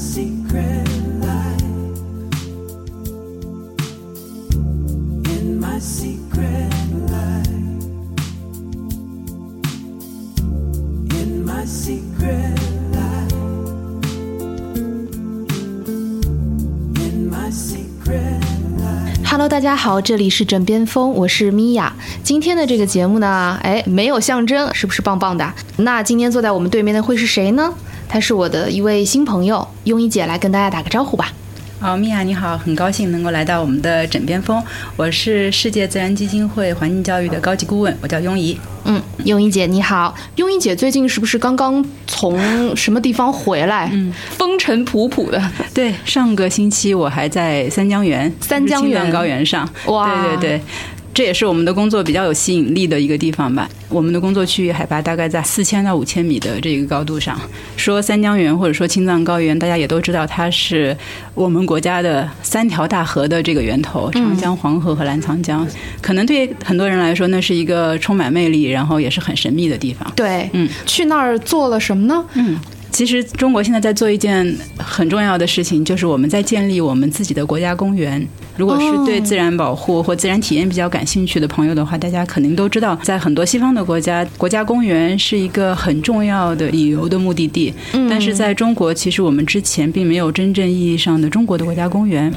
secret Hello，大家好，这里是枕边风，我是米娅。今天的这个节目呢，哎，没有象征，是不是棒棒的？那今天坐在我们对面的会是谁呢？她是我的一位新朋友，庸医姐来跟大家打个招呼吧。好，米娅你好，很高兴能够来到我们的枕边风。我是世界自然基金会环境教育的高级顾问，我叫庸怡。嗯，庸医姐你好，庸医姐最近是不是刚刚从什么地方回来？嗯，风尘仆仆的。对，上个星期我还在三江源，三江源高原上。哇对对对。这也是我们的工作比较有吸引力的一个地方吧。我们的工作区域海拔大概在四千到五千米的这个高度上。说三江源或者说青藏高原，大家也都知道它是我们国家的三条大河的这个源头，长江、黄河和澜沧江。可能对很多人来说，那是一个充满魅力，然后也是很神秘的地方。对，嗯，去那儿做了什么呢？嗯，其实中国现在在做一件很重要的事情，就是我们在建立我们自己的国家公园。如果是对自然保护或自然体验比较感兴趣的朋友的话，大家肯定都知道，在很多西方的国家，国家公园是一个很重要的旅游的目的地。但是在中国，其实我们之前并没有真正意义上的中国的国家公园。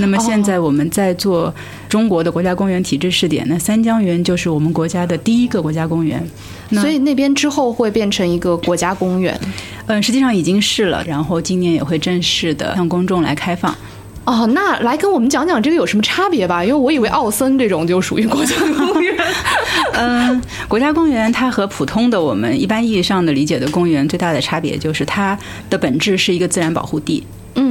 那么现在我们在做中国的国家公园体制试点，那三江源就是我们国家的第一个国家公园。所以那边之后会变成一个国家公园。嗯，实际上已经是了，然后今年也会正式的向公众来开放。哦，那来跟我们讲讲这个有什么差别吧？因为我以为奥森这种就属于国家公园。嗯，国家公园它和普通的我们一般意义上的理解的公园最大的差别就是它的本质是一个自然保护地。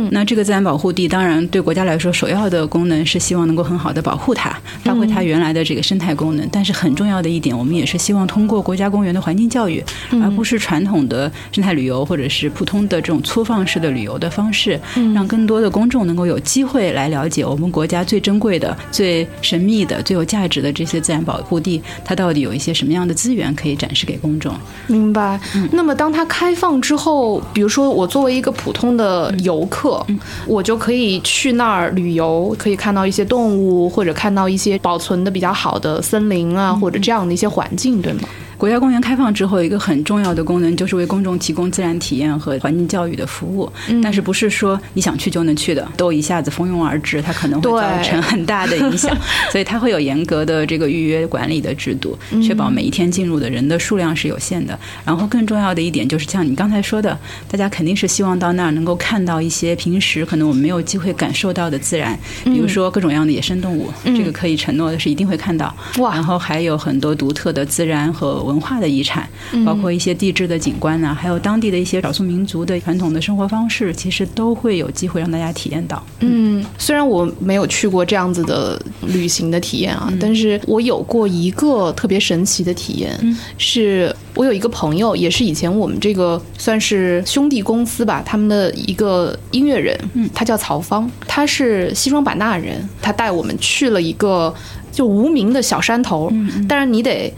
嗯，那这个自然保护地，当然对国家来说，首要的功能是希望能够很好的保护它，发挥它原来的这个生态功能。但是很重要的一点，我们也是希望通过国家公园的环境教育，而不是传统的生态旅游或者是普通的这种粗放式的旅游的方式，让更多的公众能够有机会来了解我们国家最珍贵的、最神秘的、最有价值的这些自然保护地，它到底有一些什么样的资源可以展示给公众。明白。那么当它开放之后，比如说我作为一个普通的游客，我就可以去那儿旅游，可以看到一些动物，或者看到一些保存的比较好的森林啊，或者这样的一些环境，对吗？国家公园开放之后，一个很重要的功能就是为公众提供自然体验和环境教育的服务。但是不是说你想去就能去的，都一下子蜂拥而至，它可能会造成很大的影响。所以它会有严格的这个预约管理的制度，确保每一天进入的人的数量是有限的。然后更重要的一点就是像你刚才说的，大家肯定是希望到那儿能够看到一些平时可能我们没有机会感受到的自然，比如说各种各样的野生动物，这个可以承诺的是一定会看到。哇然后还有很多独特的自然和文化的遗产，包括一些地质的景观呐、还有当地的一些少数民族的传统的生活方式，其实都会有机会让大家体验到。嗯，虽然我没有去过这样子的旅行的体验啊，但是我有过一个特别神奇的体验，是我有一个朋友，也是以前我们这个算是兄弟公司吧，他们的一个音乐人，嗯，他叫曹芳，他是西双版纳人，他带我们去了一个就无名的小山头，但是你得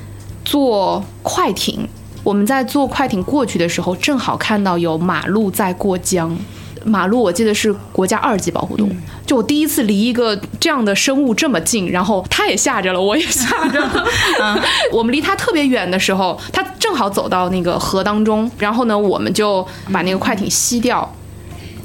坐快艇。我们在坐快艇过去的时候，正好看到有马路在过江。马路我记得是国家二级保护动物，就我第一次离一个这样的生物这么近，然后它也吓着了，我也吓着了。我们离它特别远的时候，它正好走到那个河当中，然后呢，我们就把那个快艇吸掉。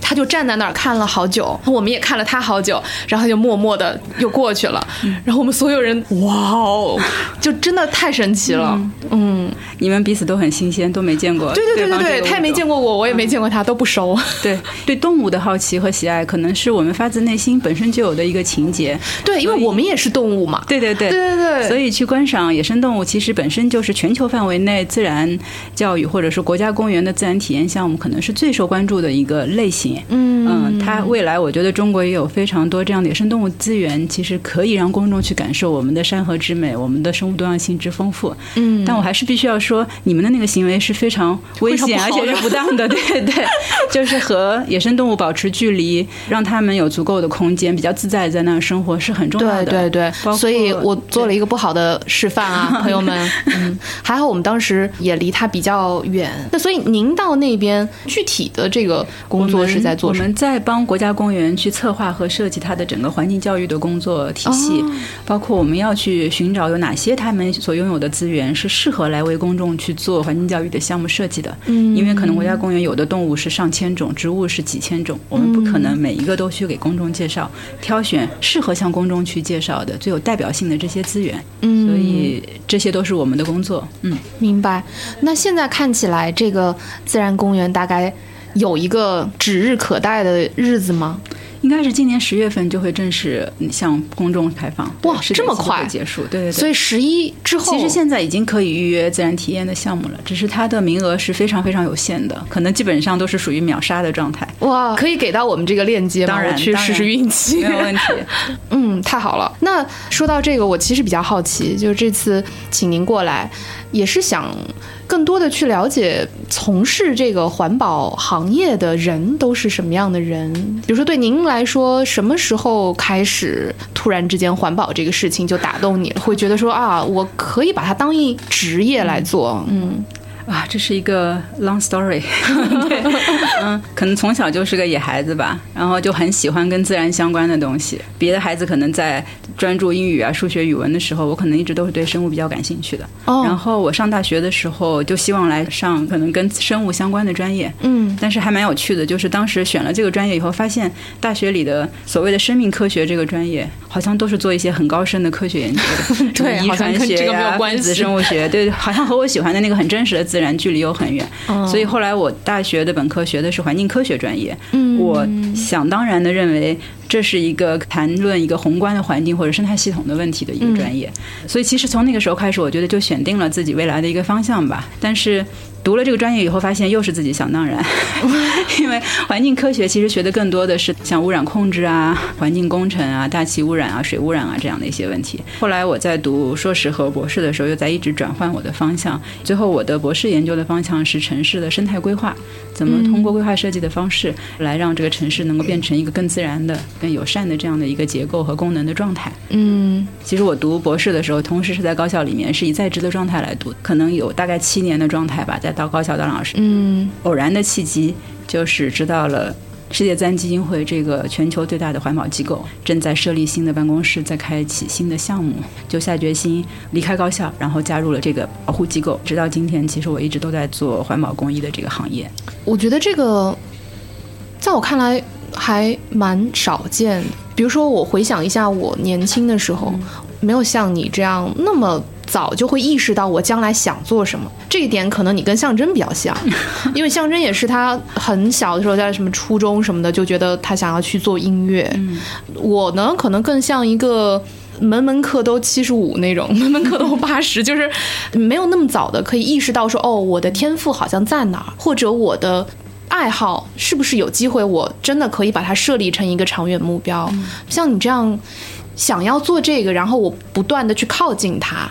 他就站在那儿看了好久，我们也看了他好久，然后就默默的又过去了。然后我们所有人，哇哦，就真的太神奇了。嗯，你们彼此都很新鲜，都没见过对对对对对，他也没见过我，我也没见过他，都不熟。对对动物的好奇和喜爱，可能是我们发自内心本身就有的一个情节。对，因为我们也是动物嘛。对对对对对对所以去观赏野生动物，其实本身就是全球范围内自然教育或者是国家公园的自然体验项目，可能是最受关注的一个类型。嗯它未来我觉得中国也有非常多这样的野生动物资源，其实可以让公众去感受我们的山河之美，我们的生物多样性之丰富。嗯但我还是必须要说，你们的那个行为是非常危险而且是不当的，对对，就是和野生动物保持距离，让它们有足够的空间，比较自在在那儿生活是很重要的。对对所以我做了一个不好的示范啊，朋友们。嗯，还好我们当时也离它比较远。那所以您到那边具体的这个工作是在做什么？我们在帮国家公园去策划和设计它的整个环境教育的工作体系，哦包括我们要去寻找有哪些他们所拥有的资源是适合来为公众去做环境教育的项目设计的。嗯因为可能国家公园有的动物是上千种，植物是几千种，我们不可能每一个都去给公众介绍，挑选适合向公众去介绍的、最有代表性的这些资源。嗯所以这些都是我们的工作。嗯，明白。那现在看起来，这个自然公园大概有一个指日可待的日子吗？应该是今年十月份就会正式向公众开放。哇对10月就这么快会结束？对对对。所以十一之后，其实现在已经可以预约自然体验的项目了，只是它的名额是非常非常有限的，可能基本上都是属于秒杀的状态。哇，可以给到我们这个链接吗？当然我去试试运气。没有问题。嗯，太好了。那说到这个，我其实比较好奇，就是这次请您过来，也是想更多的去了解从事这个环保行业的人都是什么样的人。比如说，对您来说，什么时候开始突然之间环保这个事情就打动你了？会觉得说啊，我可以把它当一职业来做。嗯 啊，这是一个 long story，对，嗯，可能从小就是个野孩子吧，然后就很喜欢跟自然相关的东西。别的孩子可能在专注英语啊、数学、语文的时候，我可能一直都是对生物比较感兴趣的。哦。然后我上大学的时候就希望来上可能跟生物相关的专业，嗯。但是还蛮有趣的，就是当时选了这个专业以后，发现大学里的所谓的生命科学这个专业，好像都是做一些很高深的科学研究的，对遗传学呀、这个没有关分子生物学，对，好像和我喜欢的那个很真实的自然距离又很远。哦所以后来我大学的本科学的是环境科学专业，嗯我想当然的认为这是一个谈论一个宏观的环境或者生态系统的问题的一个专业。所以其实从那个时候开始，我觉得就选定了自己未来的一个方向吧。但是读了这个专业以后，发现又是自己想当然，因为环境科学其实学的更多的是像污染控制啊、环境工程啊、大气污染啊、水污染啊这样的一些问题。后来我在读硕士和博士的时候，又在一直转换我的方向。最后我的博士研究的方向是城市的生态规划，怎么通过规划设计的方式来让这个城市能够变成一个更自然的、更友善的这样的一个结构和功能的状态。嗯其实我读博士的时候，同时是在高校里面是以在职的状态来读，可能有大概七年的状态吧，在到高校当老师。嗯偶然的契机就是知道了。世界自然基金会这个全球最大的环保机构正在设立新的办公室，在开启新的项目，就下决心离开高校，然后加入了这个保护机构。直到今天，其实我一直都在做环保公益的这个行业。我觉得这个在我看来还蛮少见。比如说，我回想一下我年轻的时候，没有像你这样那么早就会意识到我将来想做什么。这一点可能你跟象征比较像，因为象征也是他很小的时候在什么初中什么的就觉得他想要去做音乐。我呢，可能更像一个。门门课都七十五那种，门门课都八十，就是没有那么早的可以意识到说，哦，我的天赋好像在哪儿，或者我的爱好是不是有机会，我真的可以把它设立成一个长远目标。像你这样想要做这个，然后我不断的去靠近它，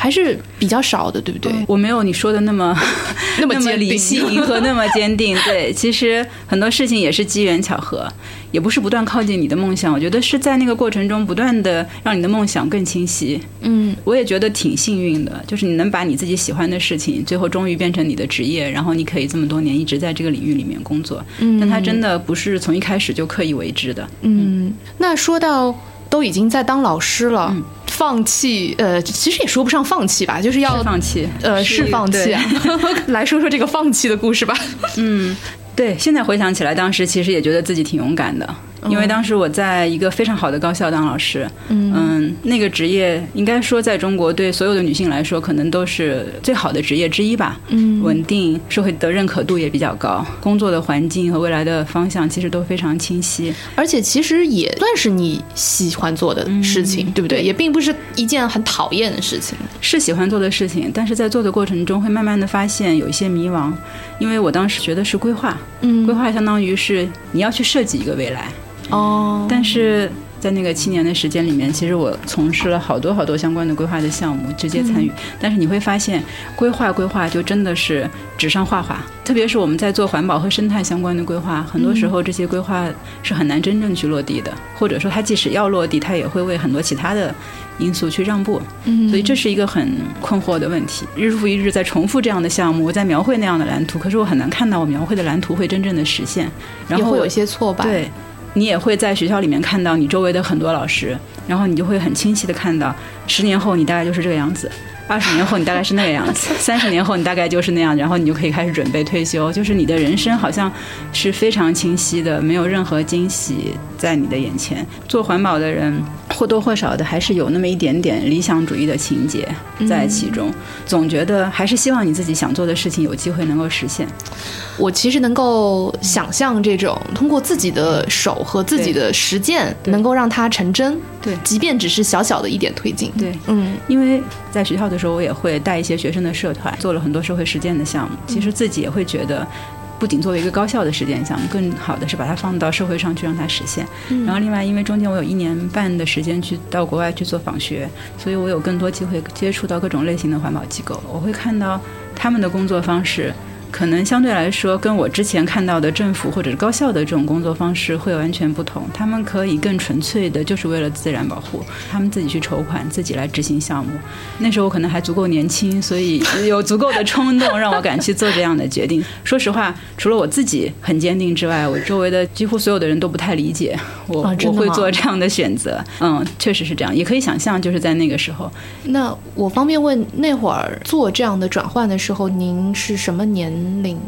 还是比较少的，对不对？我没有你说的那么 那么理性和那么坚定。对，其实很多事情也是机缘巧合，也不是不断靠近你的梦想。我觉得是在那个过程中不断的让你的梦想更清晰。嗯我也觉得挺幸运的，就是你能把你自己喜欢的事情，最后终于变成你的职业，然后你可以这么多年一直在这个领域里面工作。嗯但它真的不是从一开始就刻意为之的。嗯。那说到都已经在当老师了，嗯放弃呃，其实也说不上放弃吧，就是要是放弃，呃是放弃啊。来说说这个放弃的故事吧。嗯对，现在回想起来，当时其实也觉得自己挺勇敢的，因为当时我在一个非常好的高校当老师，嗯那个职业应该说在中国对所有的女性来说，可能都是最好的职业之一吧，嗯稳定，社会的认可度也比较高，工作的环境和未来的方向其实都非常清晰。而且其实也算是你喜欢做的事情，对不对？对也并不是一件很讨厌的事情。是喜欢做的事情，但是在做的过程中会慢慢的发现有一些迷茫，因为我当时学的是规划，嗯规划相当于是你要去设计一个未来，哦，但是在那个七年的时间里面，其实我从事了好多好多相关的规划的项目，直接参与。但是你会发现，规划规划就真的是纸上画画，特别是我们在做环保和生态相关的规划，很多时候这些规划是很难真正去落地的，或者说它即使要落地，它也会为很多其他的因素去让步。嗯所以这是一个很困惑的问题。日复一日在重复这样的项目，我在描绘那样的蓝图，可是我很难看到我描绘的蓝图会真正的实现。然后也会有一些挫败。，对，你也会在学校里面看到你周围的很多老师，然后你就会很清晰的看到，十年后你大概就是这个样子。二十年后你大概是那个样子，三十年后你大概就是那样，然后你就可以开始准备退休。就是你的人生好像是非常清晰的，没有任何惊喜在你的眼前。做环保的人或多或少的还是有那么一点点理想主义的情节在其中，总觉得还是希望你自己想做的事情有机会能够实现。我其实能够想象这种通过自己的手和自己的实践，能够让它成真。对即便只是小小的一点推进。对，嗯因为在学校的时候，我也会带一些学生的社团，做了很多社会实践的项目。其实自己也会觉得，不仅作为一个高校的实践项目，更好的是把它放到社会上去让它实现。然后另外，因为中间我有一年半的时间去到国外去做访学，所以我有更多机会接触到各种类型的环保机构，我会看到他们的工作方式。可能相对来说，跟我之前看到的政府或者是高校的这种工作方式会完全不同。他们可以更纯粹的，就是为了自然保护，他们自己去筹款，自己来执行项目。那时候我可能还足够年轻，所以有足够的冲动让我敢去做这样的决定。说实话，除了我自己很坚定之外，我周围的几乎所有的人都不太理解我、我会做这样的选择。嗯，确实是这样，也可以想象，就是在那个时候，那我方便问，那会儿做这样的转换的时候，您是什么年龄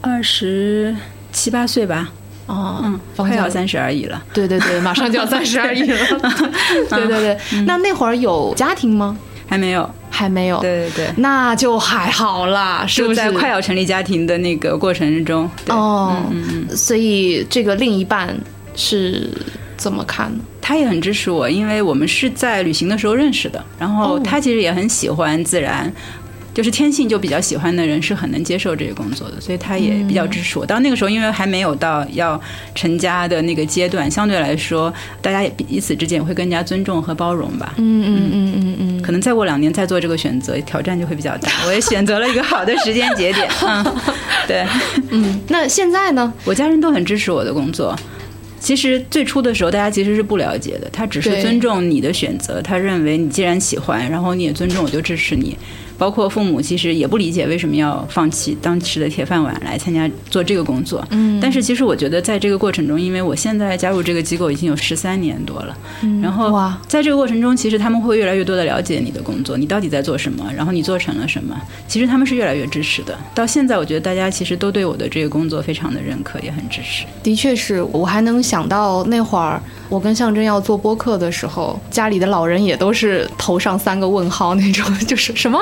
二十七八岁吧，哦？嗯，快要三十而已了。对对对，马上就要 三十而已了。对对对，那那会儿有家庭吗？还没有，还没有。对对对，那就还好啦，是不？是在快要成立家庭的那个过程中，对哦，嗯嗯，所以这个另一半是怎么看呢？他也很支持我，因为我们是在旅行的时候认识的，然后哦他其实也很喜欢自然。就是天性就比较喜欢的人是很能接受这个工作的，所以他也比较支持我。到那个时候，因为还没有到要成家的那个阶段，相对来说，大家也彼此之间也会更加尊重和包容吧。嗯嗯嗯嗯嗯。可能再过两年再做这个选择，挑战就会比较大。我也选择了一个好的时间节点，嗯，对。嗯，那现在呢？我家人都很支持我的工作。其实最初的时候，大家其实是不了解的，他只是尊重你的选择，他认为你既然喜欢，然后你也尊重，我就支持你。包括父母其实也不理解为什么要放弃当时的铁饭碗来参加做这个工作。嗯但是其实我觉得在这个过程中，因为我现在加入这个机构已经有十三年多了，嗯然后哇，在这个过程中，其实他们会越来越多的了解你的工作，你到底在做什么，然后你做成了什么。其实他们是越来越支持的。到现在，我觉得大家其实都对我的这个工作非常的认可，也很支持。的确是我还能想到那会儿我跟象征要做播客的时候，家里的老人也都是头上三个问号那种，就是什么？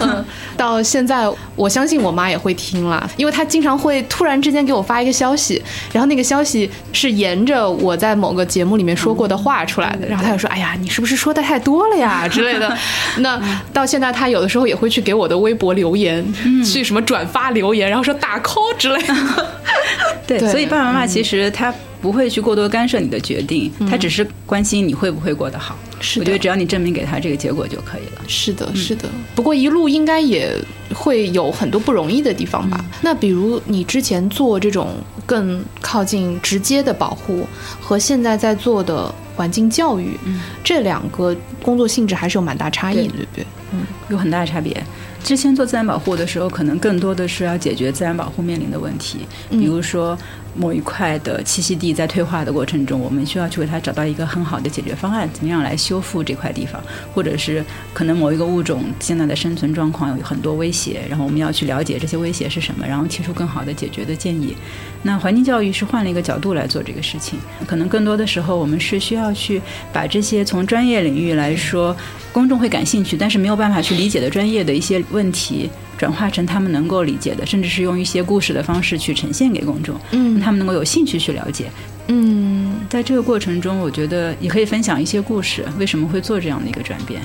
嗯，到现在我相信我妈也会听了，因为她经常会突然之间给我发一个消息，然后那个消息是沿着我在某个节目里面说过的话出来的，然后她就说：“哎呀，你是不是说的太多了呀？” 之类的。那到现在，她有的时候也会去给我的微博留言，去什么转发留言，然后说打 call 之类的。对，对所以爸爸妈妈其实他不会去过多干涉你的决定，他只是关心你会不会过得好。是的我觉得只要你证明给他这个结果就可以了。是的，是的。不过一路应该也会有很多不容易的地方吧？那比如你之前做这种更靠近直接的保护，和现在在做的环境教育，这两个工作性质还是有蛮大差异的，对对不对？嗯有很大的差别。之前做自然保护的时候，可能更多的是要解决自然保护面临的问题，比如说某一块的栖息地在退化的过程中，我们需要去为它找到一个很好的解决方案，怎么样来修复这块地方，或者是可能某一个物种现在的生存状况有很多威胁，然后我们要去了解这些威胁是什么，然后提出更好的解决的建议。那环境教育是换了一个角度来做这个事情，可能更多的时候我们是需要去把这些从专业领域来说，公众会感兴趣，但是没有办法去理解的专业的一些问题，转化成他们能够理解的，甚至是用一些故事的方式去呈现给公众，嗯让他们能够有兴趣去了解。嗯在这个过程中，我觉得也可以分享一些故事，为什么会做这样的一个转变。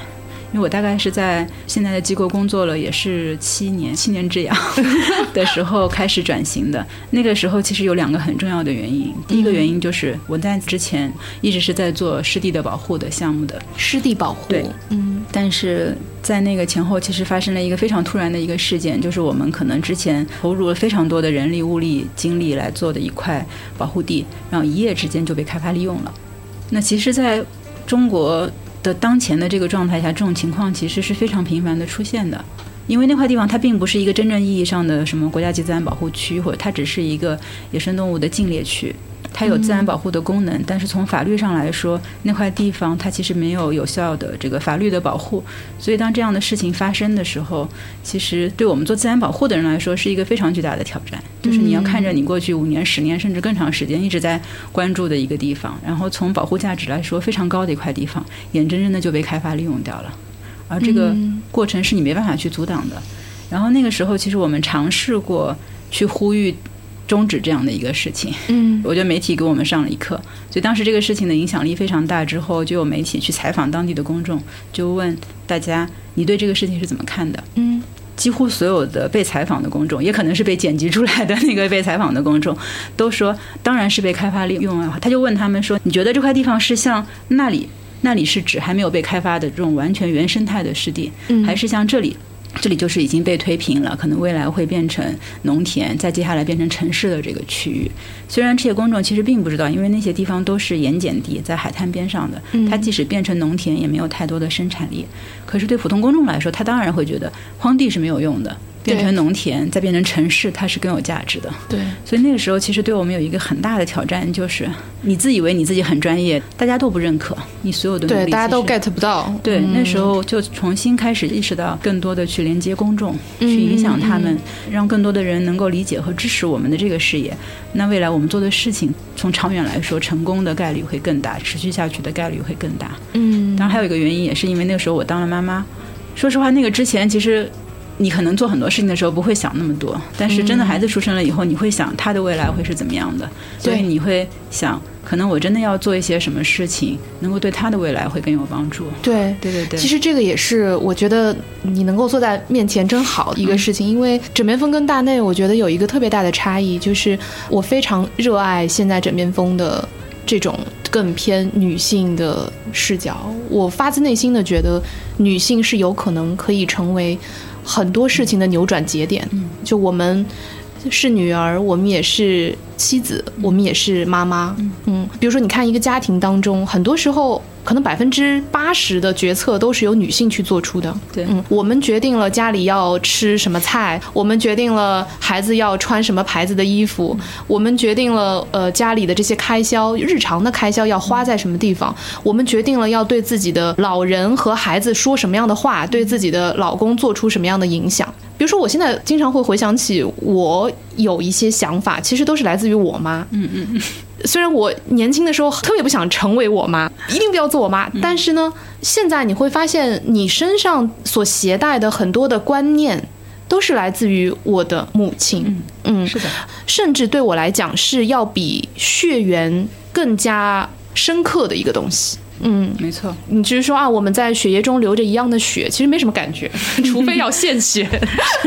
因为我大概是在现在的机构工作了，也是七年七年之痒 的时候开始转型的。那个时候其实有两个很重要的原因，第一个原因就是我在之前一直是在做湿地的保护的项目的，湿地保护，对，嗯但是在那个前后，其实发生了一个非常突然的一个事件，就是我们可能之前投入了非常多的人力、物力、精力来做的一块保护地，然后一夜之间就被开发利用了。那其实，在中国的当前的这个状态下，这种情况其实是非常频繁的出现的。因为那块地方它并不是一个真正意义上的什么国家级自然保护区，或者它只是一个野生动物的禁猎区，它有自然保护的功能，但是从法律上来说，那块地方它其实没有有效的这个法律的保护，所以当这样的事情发生的时候，其实对我们做自然保护的人来说是一个非常巨大的挑战，就是你要看着你过去五年、十年甚至更长时间一直在关注的一个地方，然后从保护价值来说非常高的一块地方，眼睁睁的就被开发利用掉了。而这个过程是你没办法去阻挡的。然后那个时候，其实我们尝试过去呼吁终止这样的一个事情。嗯我觉得媒体给我们上了一课，所以当时这个事情的影响力非常大。之后就有媒体去采访当地的公众，就问大家你对这个事情是怎么看的？嗯几乎所有的被采访的公众，也可能是被剪辑出来的那个被采访的公众，都说当然是被开发利用啊。他就问他们说：“你觉得这块地方是像那里？那里是指还没有被开发的这种完全原生态的湿地，嗯还是像这里？”这里就是已经被推平了，可能未来会变成农田，再接下来变成城市的这个区域。虽然这些公众其实并不知道，因为那些地方都是盐碱地，在海滩边上的，它即使变成农田，也没有太多的生产力。可是对普通公众来说，他当然会觉得荒地是没有用的，变成农田再变成城市，它是更有价值的。对，所以那个时候，其实对我们有一个很大的挑战，就是你自以为你自己很专业，大家都不认可你所有的努力，对，大家都 get 不到。对，嗯那时候就重新开始意识到，更多的去连接公众，嗯去影响他们，让更多的人能够理解和支持我们的这个事业。那未来我们做的事情，从长远来说，成功的概率会更大，持续下去的概率会更大。嗯，当然，还有一个原因，也是因为那个时候我当了妈妈。说实话，那个之前其实你可能做很多事情的时候不会想那么多，但是真的孩子出生了以后，你会想他的未来会是怎么样的，所以对你会想，可能我真的要做一些什么事情，能够对他的未来会更有帮助。对。对对对，其实这个也是我觉得你能够坐在面前真好的一个事情，因为枕边风跟大内，我觉得有一个特别大的差异，就是我非常热爱现在枕边风的这种更偏女性的视角，我发自内心的觉得女性是有可能可以成为很多事情的扭转节点。就我们是女儿，我们也是妻子，我们也是妈妈。嗯，比如说你看一个家庭当中，很多时候可能百分之八十的决策都是由女性去做出的。对嗯，我们决定了家里要吃什么菜，我们决定了孩子要穿什么牌子的衣服，我们决定了呃家里的这些开销，日常的开销要花在什么地方，我们决定了要对自己的老人和孩子说什么样的话，对自己的老公做出什么样的影响。比如说，我现在经常会回想起我有一些想法，其实都是来自于我妈。嗯嗯嗯。虽然我年轻的时候特别不想成为我妈，一定不要做我妈，但是呢，现在你会发现你身上所携带的很多的观念。都是来自于我的母亲，嗯，是的，甚至对我来讲是要比血缘更加深刻的一个东西。嗯，没错，你只是说啊，我们在血液中流着一样的血，其实没什么感觉，除非要献血，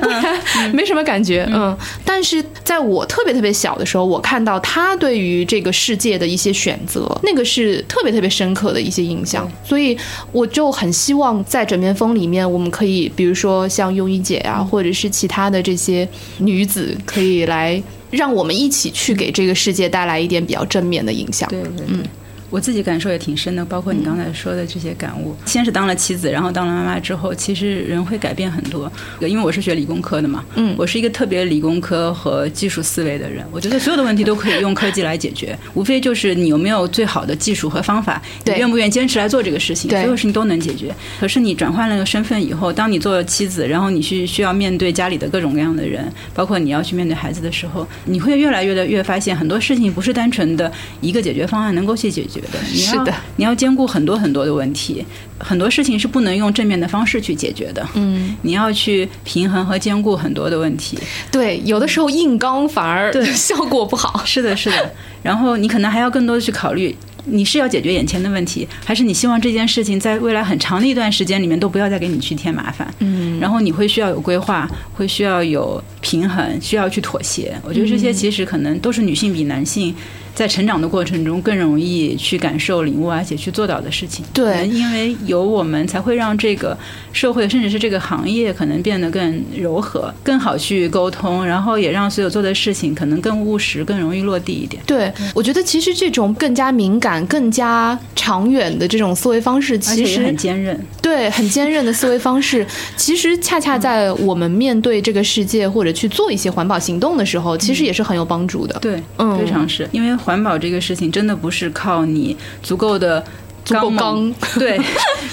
不然没什么感觉。嗯，但是在我特别特别小的时候，我看到他对于这个世界的一些选择，那个是特别特别深刻的一些印象，所以我就很希望在枕边风里面，我们可以比如说像庸医姐啊，或者是其他的这些女子，可以来让我们一起去给这个世界带来一点比较正面的影响。对对对。我自己感受也挺深的，包括你刚才说的这些感悟。先是当了妻子，然后当了妈妈之后，其实人会改变很多。因为我是学理工科的嘛，嗯我是一个特别理工科和技术思维的人。我觉得 所有的问题都可以用科技来解决，无非就是你有没有最好的技术和方法，你对愿不愿意坚持来做这个事情，对所有事情都能解决。可是你转换了个身份以后，当你做了妻子，然后你去需要面对家里的各种各样的人，包括你要去面对孩子的时候，你会越来越的越发现很多事情不是单纯的一个解决方案能够去解决的。你要是的，你要兼顾很多很多的问题，很多事情是不能用正面的方式去解决的。嗯，你要去平衡和兼顾很多的问题。对，有的时候硬刚反而对 效果不好。是的，是的。然后你可能还要更多的去考虑你是要解决眼前的问题，还是你希望这件事情在未来很长的一段时间里面都不要再给你去添麻烦？嗯，然后你会需要有规划，会需要有平衡，需要去妥协。我觉得这些其实可能都是女性比男性。在成长的过程中，更容易去感受、领悟，而且去做到的事情。对，因为有我们，才会让这个社会，甚至是这个行业，可能变得更柔和、更好去沟通，然后也让所有做的事情可能更务实、更容易落地一点。对，我觉得其实这种更加敏感、更加长远的这种思维方式，其实很坚韧。对，很坚韧的思维方式，其实恰恰在我们面对这个世界或者去做一些环保行动的时候，其实也是很有帮助的。对，嗯，非常是因为。环保这个事情真的不是靠你足够的刚刚 对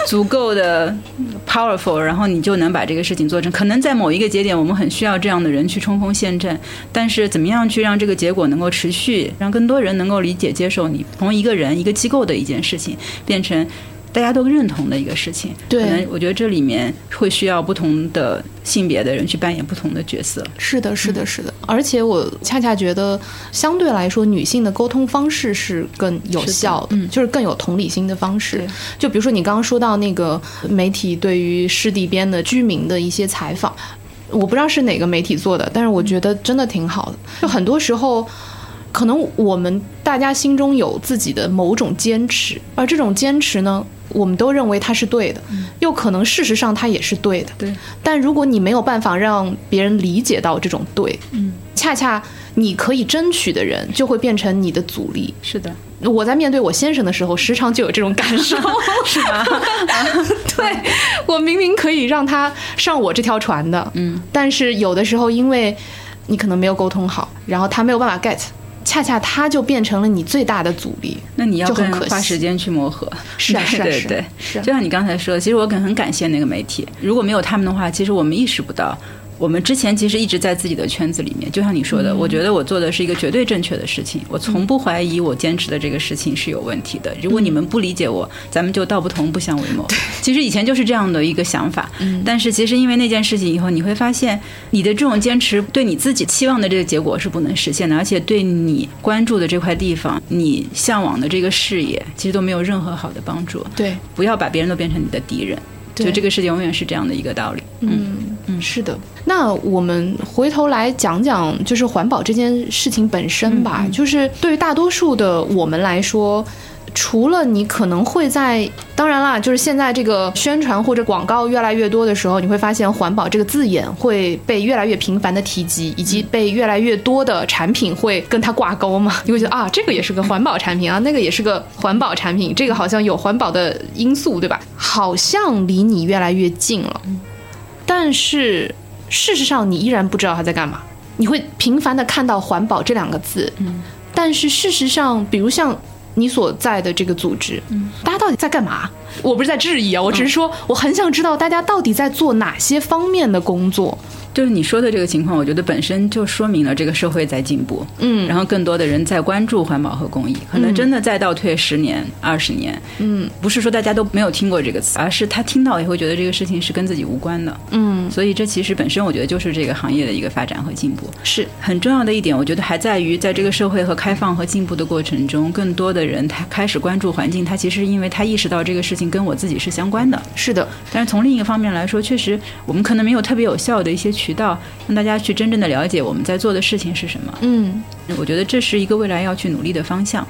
足够的 powerful，然后你就能把这个事情做成。可能在某一个节点，我们很需要这样的人去冲锋陷阵，但是怎么样去让这个结果能够持续，让更多人能够理解接受你，从一个人一个机构的一件事情变成。大家都认同的一个事情，对，可能我觉得这里面会需要不同的性别的人去扮演不同的角色。是的，是的，是的。而且我恰恰觉得，相对来说，女性的沟通方式是更有效的，就是更有同理心的方式。就比如说你刚刚说到那个媒体对于湿地边的居民的一些采访，我不知道是哪个媒体做的，但是我觉得真的挺好的。就很多时候。可能我们大家心中有自己的某种坚持，而这种坚持呢，我们都认为它是对的，又可能事实上它也是对的。对。但如果你没有办法让别人理解到这种对，嗯，恰恰你可以争取的人就会变成你的阻力。是的。我在面对我先生的时候，时常就有这种感受，是吧？对，我明明可以让他上我这条船的，嗯，但是有的时候因为你可能没有沟通好，然后他没有办法 get。恰恰它就变成了你最大的阻力，那你要更花时间去磨合。是啊，是啊，是对，是。就像你刚才说的，其实我很很感谢那个媒体，如果没有他们的话，其实我们意识不到。我们之前其实一直在自己的圈子里面，就像你说的，我觉得我做的是一个绝对正确的事情，我从不怀疑我坚持的这个事情是有问题的。如果你们不理解我，咱们就道不同不相为谋。其实以前就是这样的一个想法，但是其实因为那件事情以后，你会发现你的这种坚持对你自己期望的这个结果是不能实现的，而且对你关注的这块地方、你向往的这个事业，其实都没有任何好的帮助。对，不要把别人都变成你的敌人。就这个世界永远是这样的一个道理。嗯嗯，是的。那我们回头来讲讲，就是环保这件事情本身吧。就是对于大多数的我们来说。除了你可能会在，当然啦，就是现在这个宣传或者广告越来越多的时候，你会发现环保这个字眼会被越来越频繁的提及，以及被越来越多的产品会跟它挂钩嘛？你会觉得啊，这个也是个环保产品啊，那个也是个环保产品，这个好像有环保的因素，对吧？好像离你越来越近了，但是事实上你依然不知道它在干嘛。你会频繁的看到环保这两个字，嗯，但是事实上，比如像。你所在的这个组织，大家到底在干嘛？我不是在质疑啊，我只是说，我很想知道大家到底在做哪些方面的工作。就是你说的这个情况，我觉得本身就说明了这个社会在进步，嗯，然后更多的人在关注环保和公益。可能真的再倒退十年、二十年，嗯，不是说大家都没有听过这个词，而是他听到也会觉得这个事情是跟自己无关的，嗯，所以这其实本身我觉得就是这个行业的一个发展和进步，是很重要的一点。我觉得还在于在这个社会和开放和进步的过程中，更多的人他开始关注环境，他其实因为他意识到这个事情跟我自己是相关的，是的。但是从另一个方面来说，确实我们可能没有特别有效的一些渠道让大大家去真正的了解我们在做的事情是什么？嗯，我觉得这是一个未来要去努力的方向。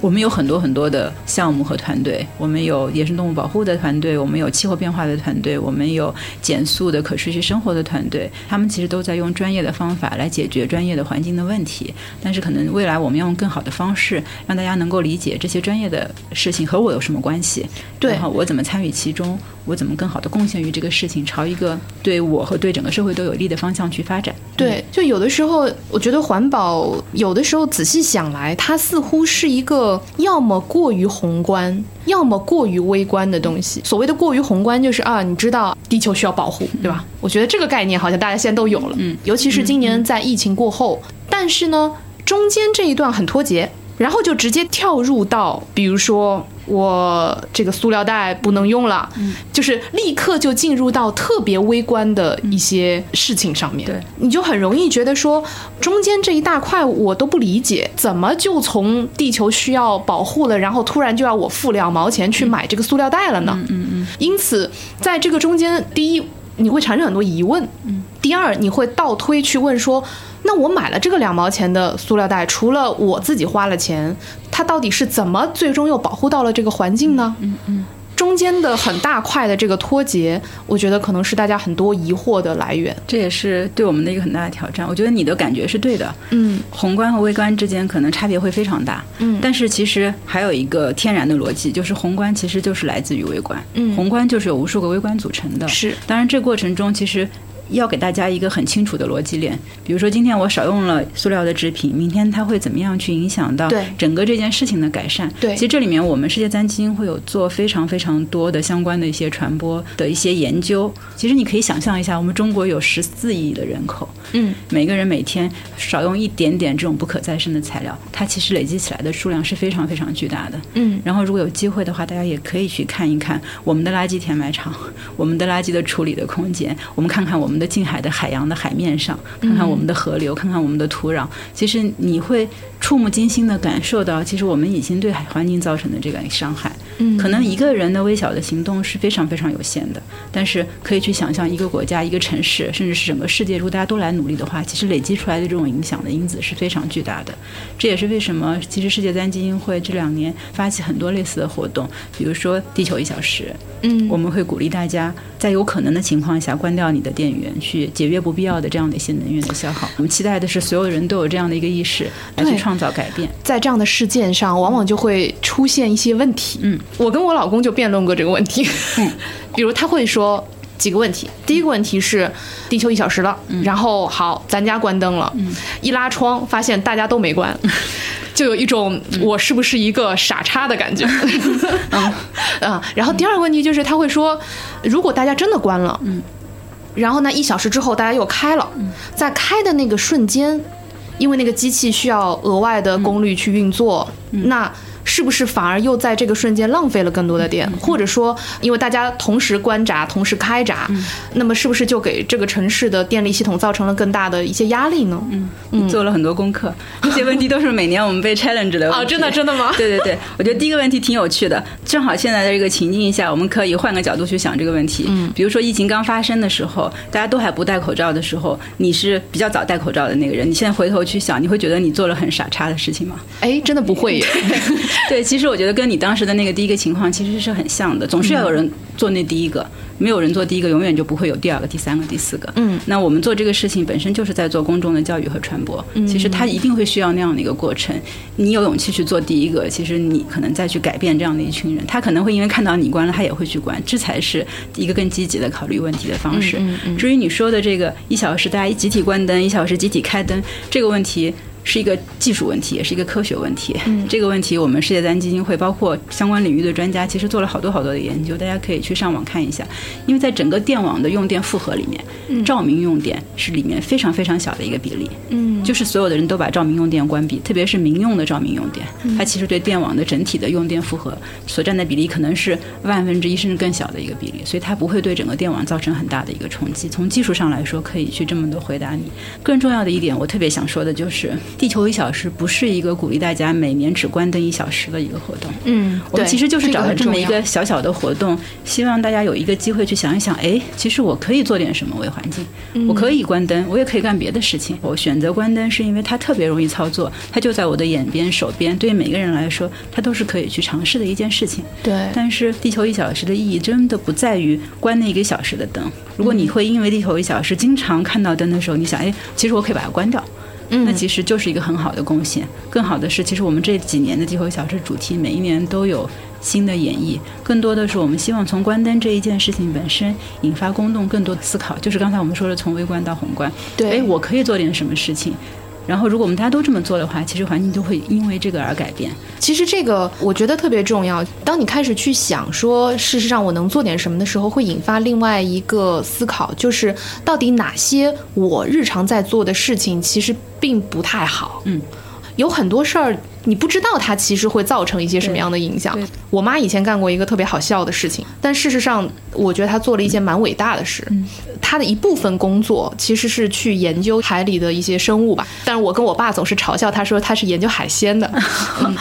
我们有很多很多的项目和团队，我们有野生动物保护的团队，我们有气候变化的团队，我们有减速的可持续生活的团队。他们其实都在用专业的方法来解决专业的环境的问题。但是可能未来我们要用更好的方式，让大家能够理解这些专业的事情和我有什么关系，对，然后我怎么参与其中，我怎么更好的贡献于这个事情，朝一个对我和对整个社会都有利的方向去发展。对，就有的时候我觉得环保，有的时候仔细想来，它似乎是一个。要么过于宏观，要么过于微观的东西。所谓的过于宏观，就是啊，你知道地球需要保护，对吧？我觉得这个概念好像大家现在都有了，嗯，尤其是今年在疫情过后。但是呢，中间这一段很脱节，然后就直接跳入到，比如说我这个塑料袋不能用了，就是立刻就进入到特别微观的一些事情上面。对，你就很容易觉得说，中间这一大块我都不理解，怎么就从地球需要保护了，然后突然就要我付两毛钱去买这个塑料袋了呢？嗯嗯。因此，在这个中间，第一你会产生很多疑问，嗯，第二你会倒推去问说。那我买了这个两毛钱的塑料袋，除了我自己花了钱，它到底是怎么最终又保护到了这个环境呢？嗯嗯，中间的很大块的这个脱节，我觉得可能是大家很多疑惑的来源。这也是对我们的一个很大的挑战。我觉得你的感觉是对的。嗯，宏观和微观之间可能差别会非常大。嗯，但是其实还有一个天然的逻辑，就是宏观其实就是来自于微观。嗯，宏观就是有无数个微观组成的。是，当然这过程中其实。要给大家一个很清楚的逻辑链，比如说今天我少用了塑料的制品，明天它会怎么样去影响到整个这件事情的改善？对，其实这里面我们世界簪基金会有做非常非常多的相关的一些传播的一些研究。其实你可以想象一下，我们中国有十四亿的人口，嗯，每个人每天少用一点点这种不可再生的材料，它其实累积起来的数量是非常非常巨大的。嗯，然后如果有机会的话，大家也可以去看一看我们的垃圾填埋场，我们的垃圾的处理的空间，我们看看我们的近海的海洋。的海面上，看看我们的河流，看看我们的土壤，其实你会触目惊心的感受到，其实我们已经对海环境造成的这个伤害。嗯，可能一个人的微小的行动是非常非常有限的，但是可以去想象一个国家、一个城市，甚至是整个世界，如果大家都来努力的话，其实累积出来的这种影响的因子是非常巨大的。这也是为什么，其实世界自然基金会这两年发起很多类似的活动，比如说地球一小时。嗯，我们会鼓励大家在有可能的情况下关掉你的电源，去节约不必要的这样的一些能源的消耗。我们期待的是所有人都有这样的一个意识来去创造改变。在这样的事件上，往往就会出现一些问题。嗯，我跟我老公就辩论过这个问题。嗯，比如他会说几个问题，第一个问题是地球一小时了，然后好，咱家关灯了，一拉窗发现大家都没关。就有一种我是不是一个傻叉的感觉，嗯 嗯，然后第二个问题就是他会说，如果大家真的关了，嗯，然后呢一小时之后大家又开了，在开的那个瞬间，因为那个机器需要额外的功率去运作，那。是不是反而又在这个瞬间浪费了更多的电？或者说，因为大家同时关闸、同时开闸，那么是不是就给这个城市的电力系统造成了更大的一些压力呢？嗯，做了很多功课，这些问题都是每年我们被 challenge 的。哦，真的真的吗？对对对，我觉得第一个问题挺有趣的。正好现在的这个情境下，我们可以换个角度去想这个问题。嗯，比如说疫情刚发生的时候，大家都还不戴口罩的时候，你是比较早戴口罩的那个人。你现在回头去想，你会觉得你做了很傻叉的事情吗？哎，真的不会耶。对，其实我觉得跟你当时的那个第一个情况其实是很像的，总是要有人做那第一个，没有人做第一个，永远就不会有第二个、第三个、第四个。嗯，那我们做这个事情本身就是在做公众的教育和传播，其实它一定会需要那样的一个过程。你有勇气去做第一个，其实你可能再去改变这样的一群人，他可能会因为看到你关了，他也会去关，这才是一个更积极的考虑问题的方式。至于你说的这个一小时大家一集体关灯，一小时集体开灯这个问题。是一个技术问题，也是一个科学问题。嗯，这个问题我们世界自然基金会包括相关领域的专家，其实做了好多好多的研究，大家可以去上网看一下。因为在整个电网的用电负荷里面，照明用电是里面非常非常小的一个比例。嗯，就是所有的人都把照明用电关闭，特别是民用的照明用电，它其实对电网的整体的用电负荷所占的比例可能是万分之一甚至更小的一个比例，所以它不会对整个电网造成很大的一个冲击。从技术上来说，可以去这么的回答你。更重要的一点，我特别想说的就是。地球一小时不是一个鼓励大家每年只关灯一小时的一个活动。嗯，我们其实就是找了这么一个小小的活动，希望大家有一个机会去想一想，哎，其实我可以做点什么为环境，我可以关灯，我也可以干别的事情。我选择关灯是因为它特别容易操作，它就在我的眼边、手边，对于每个人来说，它都是可以去尝试的一件事情。对。但是地球一小时的意义真的不在于关那一个小时的灯。如果你会因为地球一小时经常看到灯的时候，你想，哎，其实我可以把它关掉。那其实就是一个很好的贡献。更好的是，其实我们这几年的地球小时主题，每一年都有新的演绎。更多的是，我们希望从关灯这一件事情本身引发公众更多的思考。就是刚才我们说的，从微观到宏观。对，哎，我可以做点什么事情。然后，如果我们大家都这么做的话，其实环境就会因为这个而改变。其实这个我觉得特别重要。当你开始去想说，事实上我能做点什么的时候，会引发另外一个思考，就是到底哪些我日常在做的事情其实并不太好。嗯，有很多事儿。你不知道它其实会造成一些什么样的影响。我妈以前干过一个特别好笑的事情，但事实上，我觉得她做了一件蛮伟大的事。她的一部分工作其实是去研究海里的一些生物吧，但是我跟我爸总是嘲笑她说她是研究海鲜的。嗯，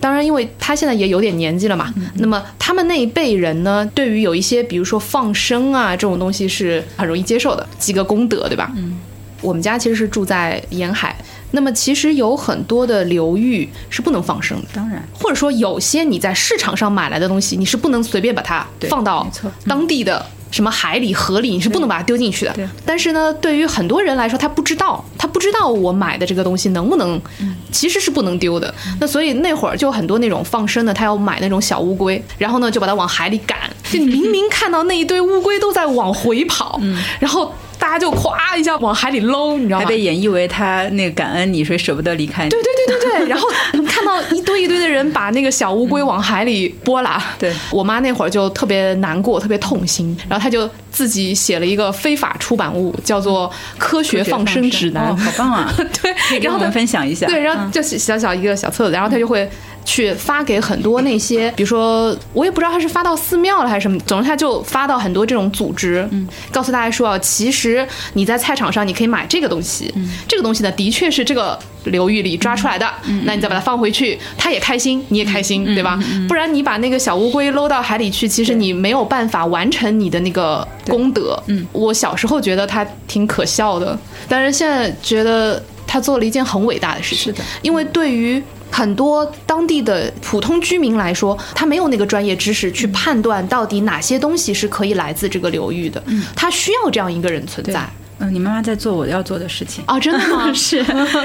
当然，因为她现在也有点年纪了嘛，那么他们那一辈人呢，对于有一些比如说放生啊这种东西是很容易接受的，几个功德，对吧？嗯，我们家其实是住在沿海，那么其实有很多的流域是不能放生的。当然，或者说有些你在市场上买来的东西，你是不能随便把它放到当地的什么海里、河里，你是不能把它丢进去的。对。但是呢，对于很多人来说，他不知道，他不知道我买的这个东西能不能，嗯。其实是不能丢的。那所以那会儿就很多那种放生的，他要买那种小乌龟，然后呢就把它往海里赶，就你明明看到那一堆乌龟都在往回跑，然后大家就咵一下往海里搂，你知道吗？还被演绎为他那个感恩你，所以舍不得离开你。对对对对对，然后 看到一堆一堆的人把那个小乌龟往海里拨拉，对我妈那会儿就特别难过，特别痛心，然后她就自己写了一个非法出版物，叫做《科学放生指南》哦，好棒啊！对，可以跟我们分享一下。对，然后嗯就是小小一个小册子，然后她就会去发给很多那些，比如说我也不知道他是发到寺庙了还是什么，总之他就发到很多这种组织，嗯，告诉大家说啊，其实你在菜场上你可以买这个东西，这个东西呢的确是这个流域里抓出来的，嗯。那你再把它放回去，他也开心，你也开心，对吧？不然你把那个小乌龟搂到海里去，其实你没有办法完成你的那个功德。嗯，我小时候觉得他挺可笑的，但是现在觉得他做了一件很伟大的事情。是的，因为对于很多当地的普通居民来说，他没有那个专业知识去判断到底哪些东西是可以来自这个流域的，他需要这样一个人存在。嗯，你妈妈在做我要做的事情。哦，真的吗？是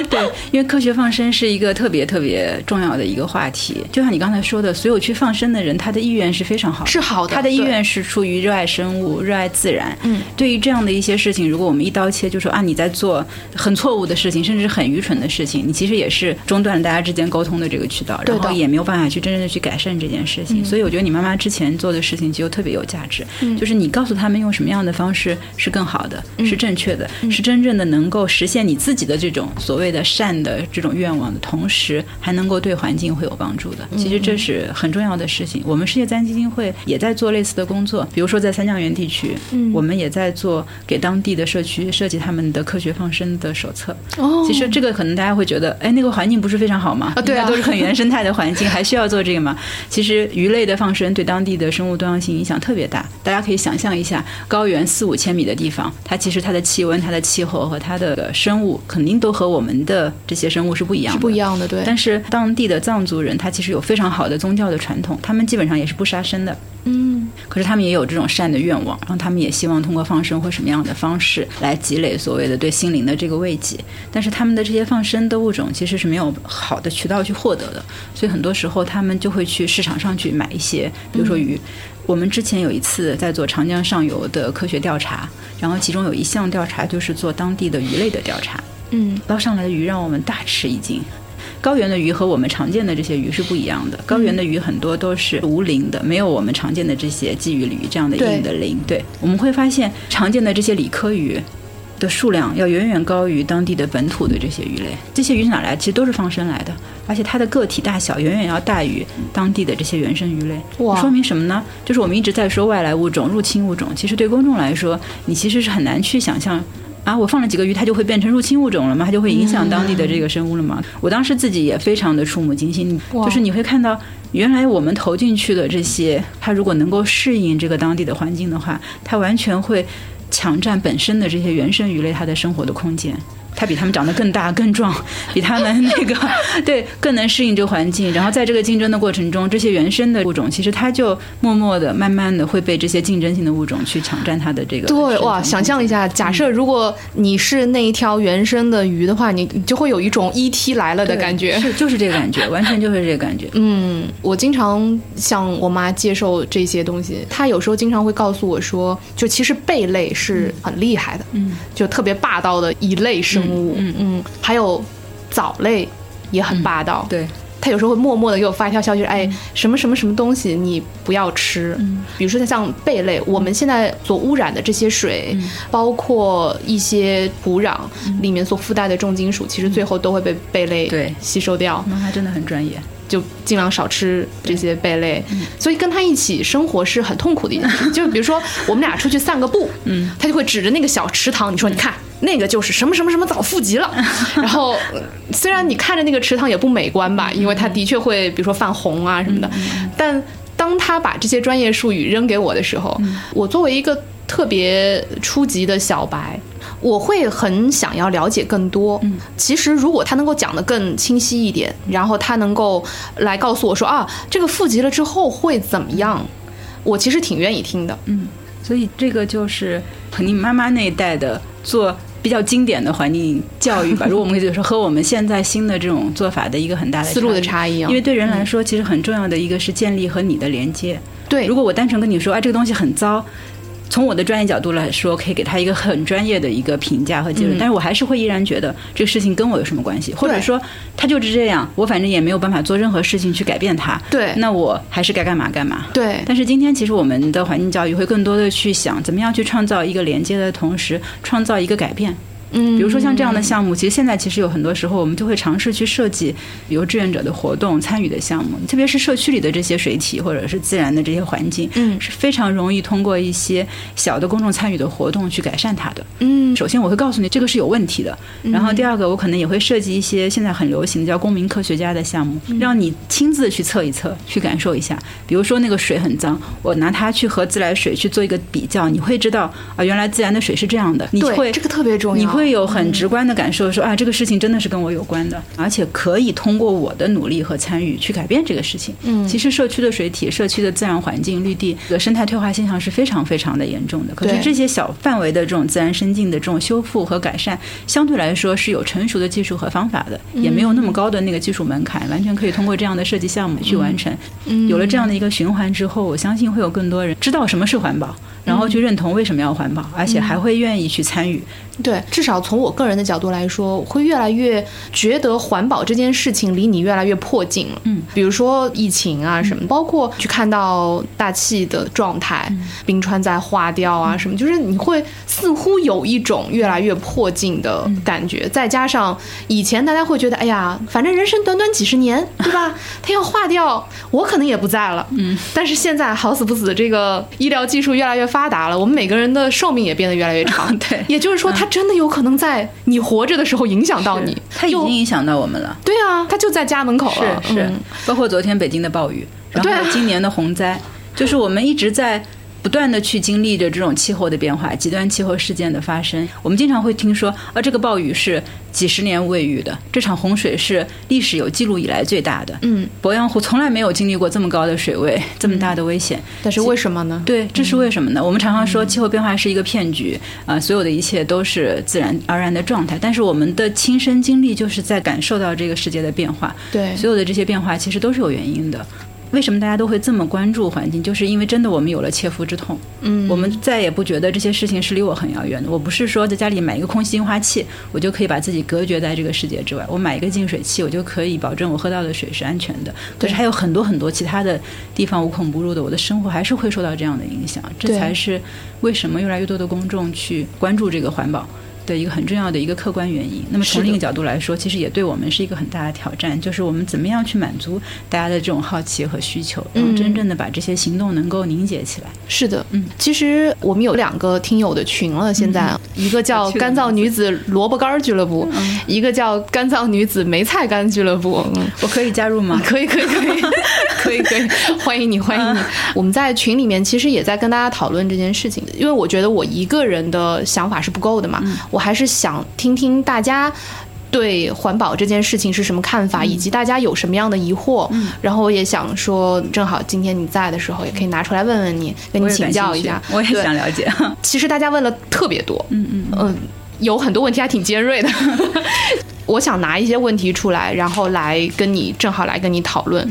对，因为科学放生是一个特别特别重要的一个话题。就像你刚才说的，所有去放生的人，他的意愿是非常好的，是好的他的意愿是出于热爱生物、热爱自然。嗯，对于这样的一些事情，如果我们一刀切，就说啊你在做很错误的事情，甚至是很愚蠢的事情，你其实也是中断了大家之间沟通的这个渠道，然后也没有办法去真正的去改善这件事情。所以我觉得你妈妈之前做的事情就特别有价值，嗯就是你告诉他们用什么样的方式是更好的，是正确的，是真正的能够实现你自己的这种所谓的善的这种愿望的同时，还能够对环境会有帮助的。其实这是很重要的事情。我们世界自然基金会也在做类似的工作，比如说在三江源地区，嗯我们也在做给当地的社区设计他们的科学放生的手册。哦其实这个可能大家会觉得，哎，那个环境不是非常好吗？啊对啊都是很原生态的环境，还需要做这个吗？其实鱼类的放生对当地的生物多样性影响特别大。大家可以想象一下，高原四五千米的地方，它其实它的气温、它的气候和它的生物肯定都和我们的这些生物是不一样的，是不一样的，对。但是当地的藏族人，他其实有非常好的宗教的传统，他们基本上也是不杀生的。嗯，可是他们也有这种善的愿望，然后他们也希望通过放生或什么样的方式来积累所谓的对心灵的这个慰藉。但是他们的这些放生的物种其实是没有好的渠道去获得的，所以很多时候他们就会去市场上去买一些，比如说鱼。我们之前有一次在做长江上游的科学调查，然后其中有一项调查就是做当地的鱼类的调查。嗯，捞上来的鱼让我们大吃一惊。高原的鱼和我们常见的这些鱼是不一样的。高原的鱼很多都是无鳞的，没有我们常见的这些鲫鱼、鲤鱼这样的对硬的鳞。对，我们会发现常见的这些鲤科鱼的数量要远远高于当地的本土的这些鱼类。这些鱼是哪来？其实都是放生来的，而且它的个体大小远远要大于当地的这些原生鱼类。哇说明什么呢？就是我们一直在说外来物种、入侵物种，其实对公众来说，你其实是很难去想象。啊，我放了几个鱼，它就会变成入侵物种了吗？它就会影响当地的这个生物了吗？我当时自己也非常的触目惊心，就是你会看到，原来我们投进去的这些，它如果能够适应这个当地的环境的话，它完全会抢占本身的这些原生鱼类它的生活的空间。它比它们长得更大更壮，比它们那个 对更能适应这个环境。然后在这个竞争的过程中，这些原生的物种其实它就默默的、慢慢的会被这些竞争性的物种去抢占它的这个对哇，想象一下，假设如果你是那一条原生的鱼的话，你你就会有一种 ET 来了的感觉。是 就是这个感觉，完全就是这个感觉。嗯，我经常向我妈接受这些东西，她有时候经常会告诉我说，就其实贝类是很厉害的，嗯，就特别霸道的一类生物，嗯嗯，还有藻类也很霸道，对，他有时候会默默的给我发一条消息，哎，什么什么什么东西你不要吃，比如说像贝类，我们现在所污染的这些水，包括一些土壤里面所附带的重金属，其实最后都会被贝类对。吸收掉。那他真的很专业。就尽量少吃这些贝类，所以跟他一起生活是很痛苦的一件事。就比如说我们俩出去散个步，嗯，他就会指着那个小池塘，你说你看那个就是什么什么什么早富集了。然后虽然你看着那个池塘也不美观吧，因为它的确会比如说泛红啊什么的，但当他把这些专业术语扔给我的时候，我作为一个特别初级的小白。我会很想要了解更多。嗯，其实如果他能够讲得更清晰一点，然后他能够来告诉我说啊，这个复集了之后会怎么样，我其实挺愿意听的。嗯，所以这个就是和你妈妈那一代的做比较经典的环境教育吧。如果我们就是说和我们现在新的这种做法的一个很大的思路的差异，因为对人来说，其实很重要的一个是建立和你的连接。对，如果我单纯跟你说，哎，这个东西很糟。从我的专业角度来说，可以给他一个很专业的一个评价和结论，但是我还是会依然觉得这个事情跟我有什么关系，或者说他就是这样，我反正也没有办法做任何事情去改变他。对，那我还是该干嘛干嘛。对，但是今天其实我们的环境教育会更多的去想，怎么样去创造一个连接的同时，创造一个改变。嗯，比如说像这样的项目，其实现在其实有很多时候，我们就会尝试去设计有志愿者的活动、参与的项目，特别是社区里的这些水体或者是自然的这些环境，嗯，是非常容易通过一些小的公众参与的活动去改善它的。嗯，首先我会告诉你这个是有问题的，然后第二个我可能也会设计一些现在很流行的叫公民科学家的项目，让你亲自去测一测，去感受一下。比如说那个水很脏，我拿它去和自来水去做一个比较，你会知道啊，原来自然的水是这样的。你会这个特别重要，你会有很直观。的感受说啊，这个事情真的是跟我有关的，而且可以通过我的努力和参与去改变这个事情。嗯，其实社区的水体、社区的自然环境、绿地的生态退化现象是非常非常的严重的。可是这些小范围的这种自然生境的这种修复和改善，相对来说是有成熟的技术和方法的，也没有那么高的那个技术门槛，完全可以通过这样的设计项目去完成。嗯有了这样的一个循环之后，我相信会有更多人知道什么是环保。然后去认同为什么要环保，而且还会愿意去参与。对，至少从我个人的角度来说，会越来越觉得环保这件事情离你越来越迫近了。嗯，比如说疫情啊什么，包括去看到大气的状态，冰川在化掉啊什么，就是你会似乎有一种越来越迫近的感觉。再加上以前大家会觉得，哎呀，反正人生短短几十年，对吧？它要化掉，我可能也不在了。嗯，但是现在好死不死，这个医疗技术越来越发达了，我们每个人的寿命也变得越来越长。对，也就是说，它真的有可能在你活着的时候影响到你。它已经影响到我们了。对啊，它就在家门口了。是是，包括昨天北京的暴雨，然后今年的洪灾，就是我们一直在。不断的去经历着这种气候的变化、极端气候事件的发生，我们经常会听说，啊，这个暴雨是几十年未遇的，这场洪水是历史有记录以来最大的。嗯，鄱阳湖从来没有经历过这么高的水位、这么大的危险。但是为什么呢？对，这是为什么呢？我们常常说气候变化是一个骗局啊，所有的一切都是自然而然的状态。但是我们的亲身经历就是在感受到这个世界的变化。对，所有的这些变化其实都是有原因的。为什么大家都会这么关注环境？就是因为真的我们有了切肤之痛，嗯，我们再也不觉得这些事情是离我很遥远的。我不是说在家里买一个空气净化器，我就可以把自己隔绝在这个世界之外；我买一个净水器，我就可以保证我喝到的水是安全的。可是还有很多很多其他的地方无孔不入的，我的生活还是会受到这样的影响。这才是为什么越来越多的公众去关注这个环保。的一个很重要的一个客观原因。那么从另一个角度来说，其实也对我们是一个很大的挑战，就是我们怎么样去满足大家的这种好奇和需求，然后真正的把这些行动能够凝结起来。是的，嗯，其实我们有两个听友的群了，现在 一个叫 干燥女子萝卜干俱乐部，一个叫干燥女子梅菜干俱乐部。我可以加入吗？可以，可以，可以，可以，可以，欢迎你，欢迎你。我们在群里面其实也在跟大家讨论这件事情，因为我觉得我一个人的想法是不够的嘛，我。我还是想听听大家对环保这件事情是什么看法，以及大家有什么样的疑惑。嗯然后我也想说，正好今天你在的时候，也可以拿出来问问你，跟你请教一下。我也想了解。其实大家问了特别多，嗯嗯嗯，有很多问题还挺尖锐的。我想拿一些问题出来，然后来跟你正好来跟你讨论。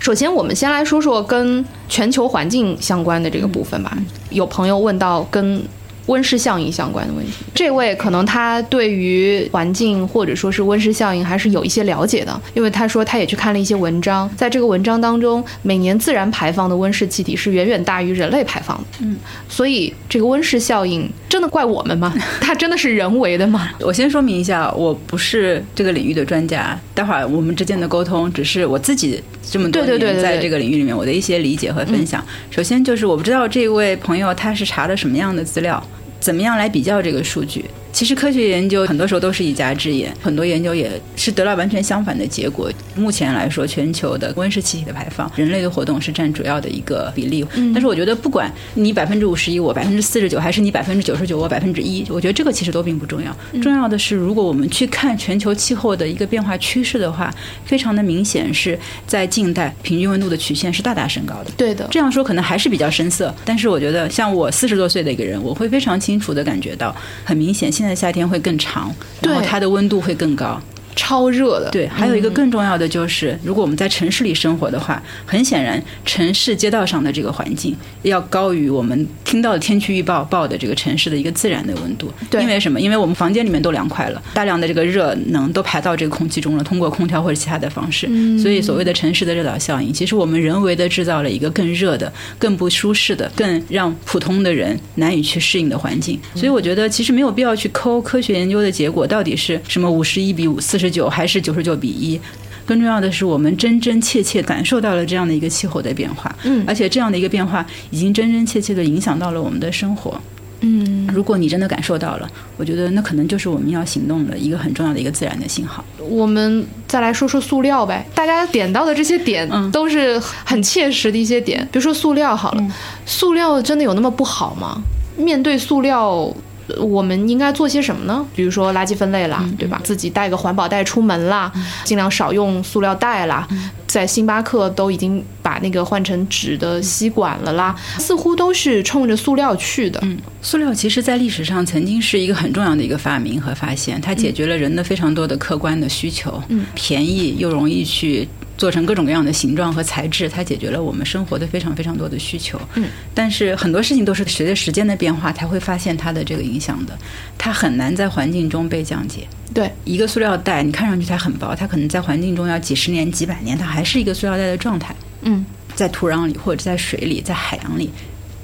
首先，我们先来说说跟全球环境相关的这个部分吧。有朋友问到跟温室效应相关的问题。这位可能他对于环境或者说是温室效应还是有一些了解的，因为他说他也去看了一些文章，在这个文章当中，每年自然排放的温室气体是远远大于人类排放的。嗯，所以这个温室效应真的怪我们吗？它真的是人为的吗？我先说明一下，我不是这个领域的专家，待会儿我们之间的沟通只是我自己这么多年在这个领域里面我的一些理解和分享。首先就是我不知道这位朋友他是查的什么样的资料，怎么样来比较这个数据。其实科学研究很多时候都是一家之言，很多研究也是得到完全相反的结果。目前来说，全球的温室气体的排放，人类的活动是占主要的一个比例。但是我觉得，不管你百分之五十一，我百分之四十九，还是你百分之九十九，我百分之一，我觉得这个其实都并不重要。重要的是，如果我们去看全球气候的一个变化趋势的话，非常的明显是在近代平均温度的曲线是大大升高的。对的，这样说可能还是比较深色，但是我觉得像我四十多岁的一个人，我会非常清楚的感觉到，很明显现在夏天会更长，然后它的温度会更高。超热的。对，还有一个更重要的就是，如果我们在城市里生活的话，很显然城市街道上的这个环境要高于我们听到的天气预报报的这个城市的一个自然的温度。对因为什么？因为我们房间里面都凉快了，大量的这个热能都排到这个空气中了，通过空调或者其他的方式。所以所谓的城市的热岛效应，其实我们人为的制造了一个更热的、更不舒适的、更让普通的人难以去适应的环境。所以我觉得其实没有必要去抠科学研究的结果到底是什么五十一比五四十九还是九十九比一。更重要的是，我们真真切切感受到了这样的一个气候的变化，嗯而且这样的一个变化已经真真切切的影响到了我们的生活。嗯，如果你真的感受到了，我觉得那可能就是我们要行动的一个很重要的一个自然的信号。我们再来说说塑料呗。大家点到的这些点嗯都是很切实的一些点，比如说塑料好了，塑料真的有那么不好吗？面对塑料。呃我们应该做些什么呢？比如说垃圾分类啦，对吧？自己带个环保袋出门啦，尽量少用塑料袋啦。在星巴克都已经把那个换成纸的吸管了啦，似乎都是冲着塑料去的。嗯塑料其实在历史上曾经是一个很重要的一个发明和发现，它解决了人的非常多的客观的需求，嗯便宜又容易去做成各种各样的形状和材质，它解决了我们生活的非常非常多的需求。嗯，但是很多事情都是随着时间的变化才会发现它的这个影响的，它很难在环境中被降解。对，一个塑料袋，你看上去它很薄，它可能在环境中要几十年、几百年，它还是一个塑料袋的状态。嗯，在土壤里或者在水里、在海洋里，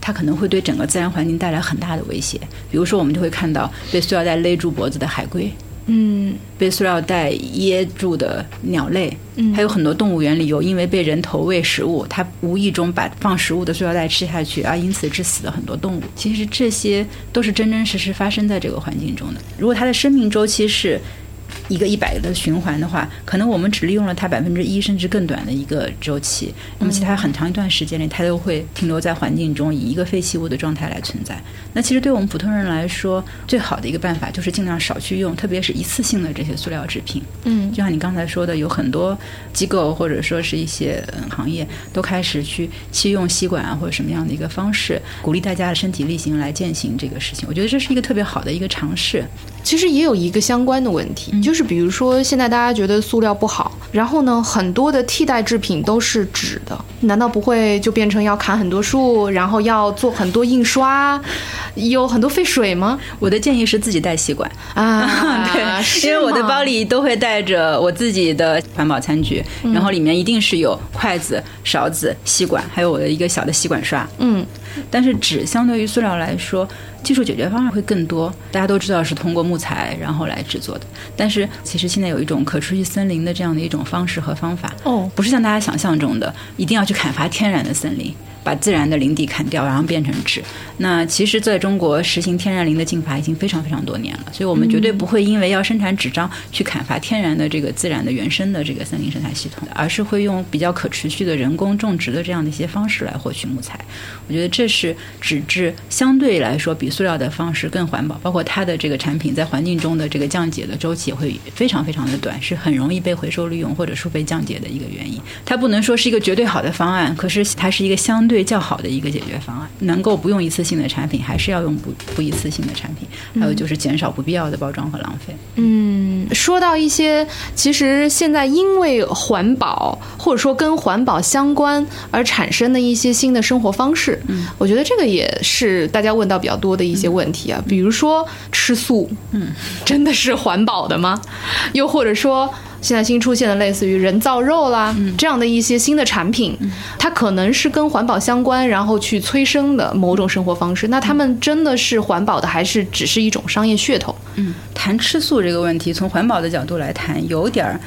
它可能会对整个自然环境带来很大的威胁。比如说，我们就会看到被塑料袋勒住脖子的海龟，嗯被塑料袋噎住的鸟类，嗯还有很多动物园里有因为被人投喂食物，它无意中把放食物的塑料袋吃下去，而因此致死的很多动物。其实这些都是真真实实发生在这个环境中的。如果它的生命周期是一个一百的循环的话，可能我们只利用了它百分之一甚至更短的一个周期，那么其他很长一段时间里，它都会停留在环境中，以一个废弃物的状态来存在。那其实对我们普通人来说，最好的一个办法就是尽量少去用，特别是一次性的这些塑料制品。嗯就像你刚才说的，有很多机构或者说是一些嗯行业都开始去弃用吸管啊，或者什么样的一个方式，鼓励大家的身体力行来践行这个事情。我觉得这是一个特别好的一个尝试。其实也有一个相关的问题，就是比如说现在大家觉得塑料不好，然后呢，很多的替代制品都是纸的，难道不会就变成要砍很多树，然后要做很多印刷，有很多废水吗？我的建议是自己带吸管。啊，对，是因为我的包里都会带着我自己的环保餐具，然后里面一定是有筷子、勺子、吸管，还有我的一个小的吸管刷。嗯但是纸相对于塑料来说，技术解决方案会更多。大家都知道是通过木材然后来制作的，但是其实现在有一种可持续森林的这样的一种方式和方法，哦不是像大家想象中的一定要去砍伐天然的森林。把自然的林地砍掉，然后变成纸。那其实，在中国实行天然林的禁伐已经非常非常多年了，所以我们绝对不会因为要生产纸张去砍伐天然的这个自然的原生的这个森林生态系统，而是会用比较可持续的人工种植的这样的一些方式来获取木材。我觉得这是纸质相对来说比塑料的方式更环保，包括它的这个产品在环境中的这个降解的周期也会非常非常的短，是很容易被回收利用或者说被降解的一个原因。它不能说是一个绝对好的方案，可是它是一个相对较好的一个解决方案。能够不用一次性的产品，还是要用不不一次性的产品。还有就是减少不必要的包装和浪费。嗯，嗯，说到一些其实现在因为环保或者说跟环保相关而产生的一些新的生活方式，嗯，我觉得这个也是大家问到比较多的一些问题啊，比如说吃素，嗯，真的是环保的吗？又或者说。现在新出现的类似于人造肉啦，这样的一些新的产品，它可能是跟环保相关，然后去催生的某种生活方式。那他们真的是环保的，还是只是一种商业噱头？嗯，谈吃素这个问题，从环保的角度来谈，有点儿。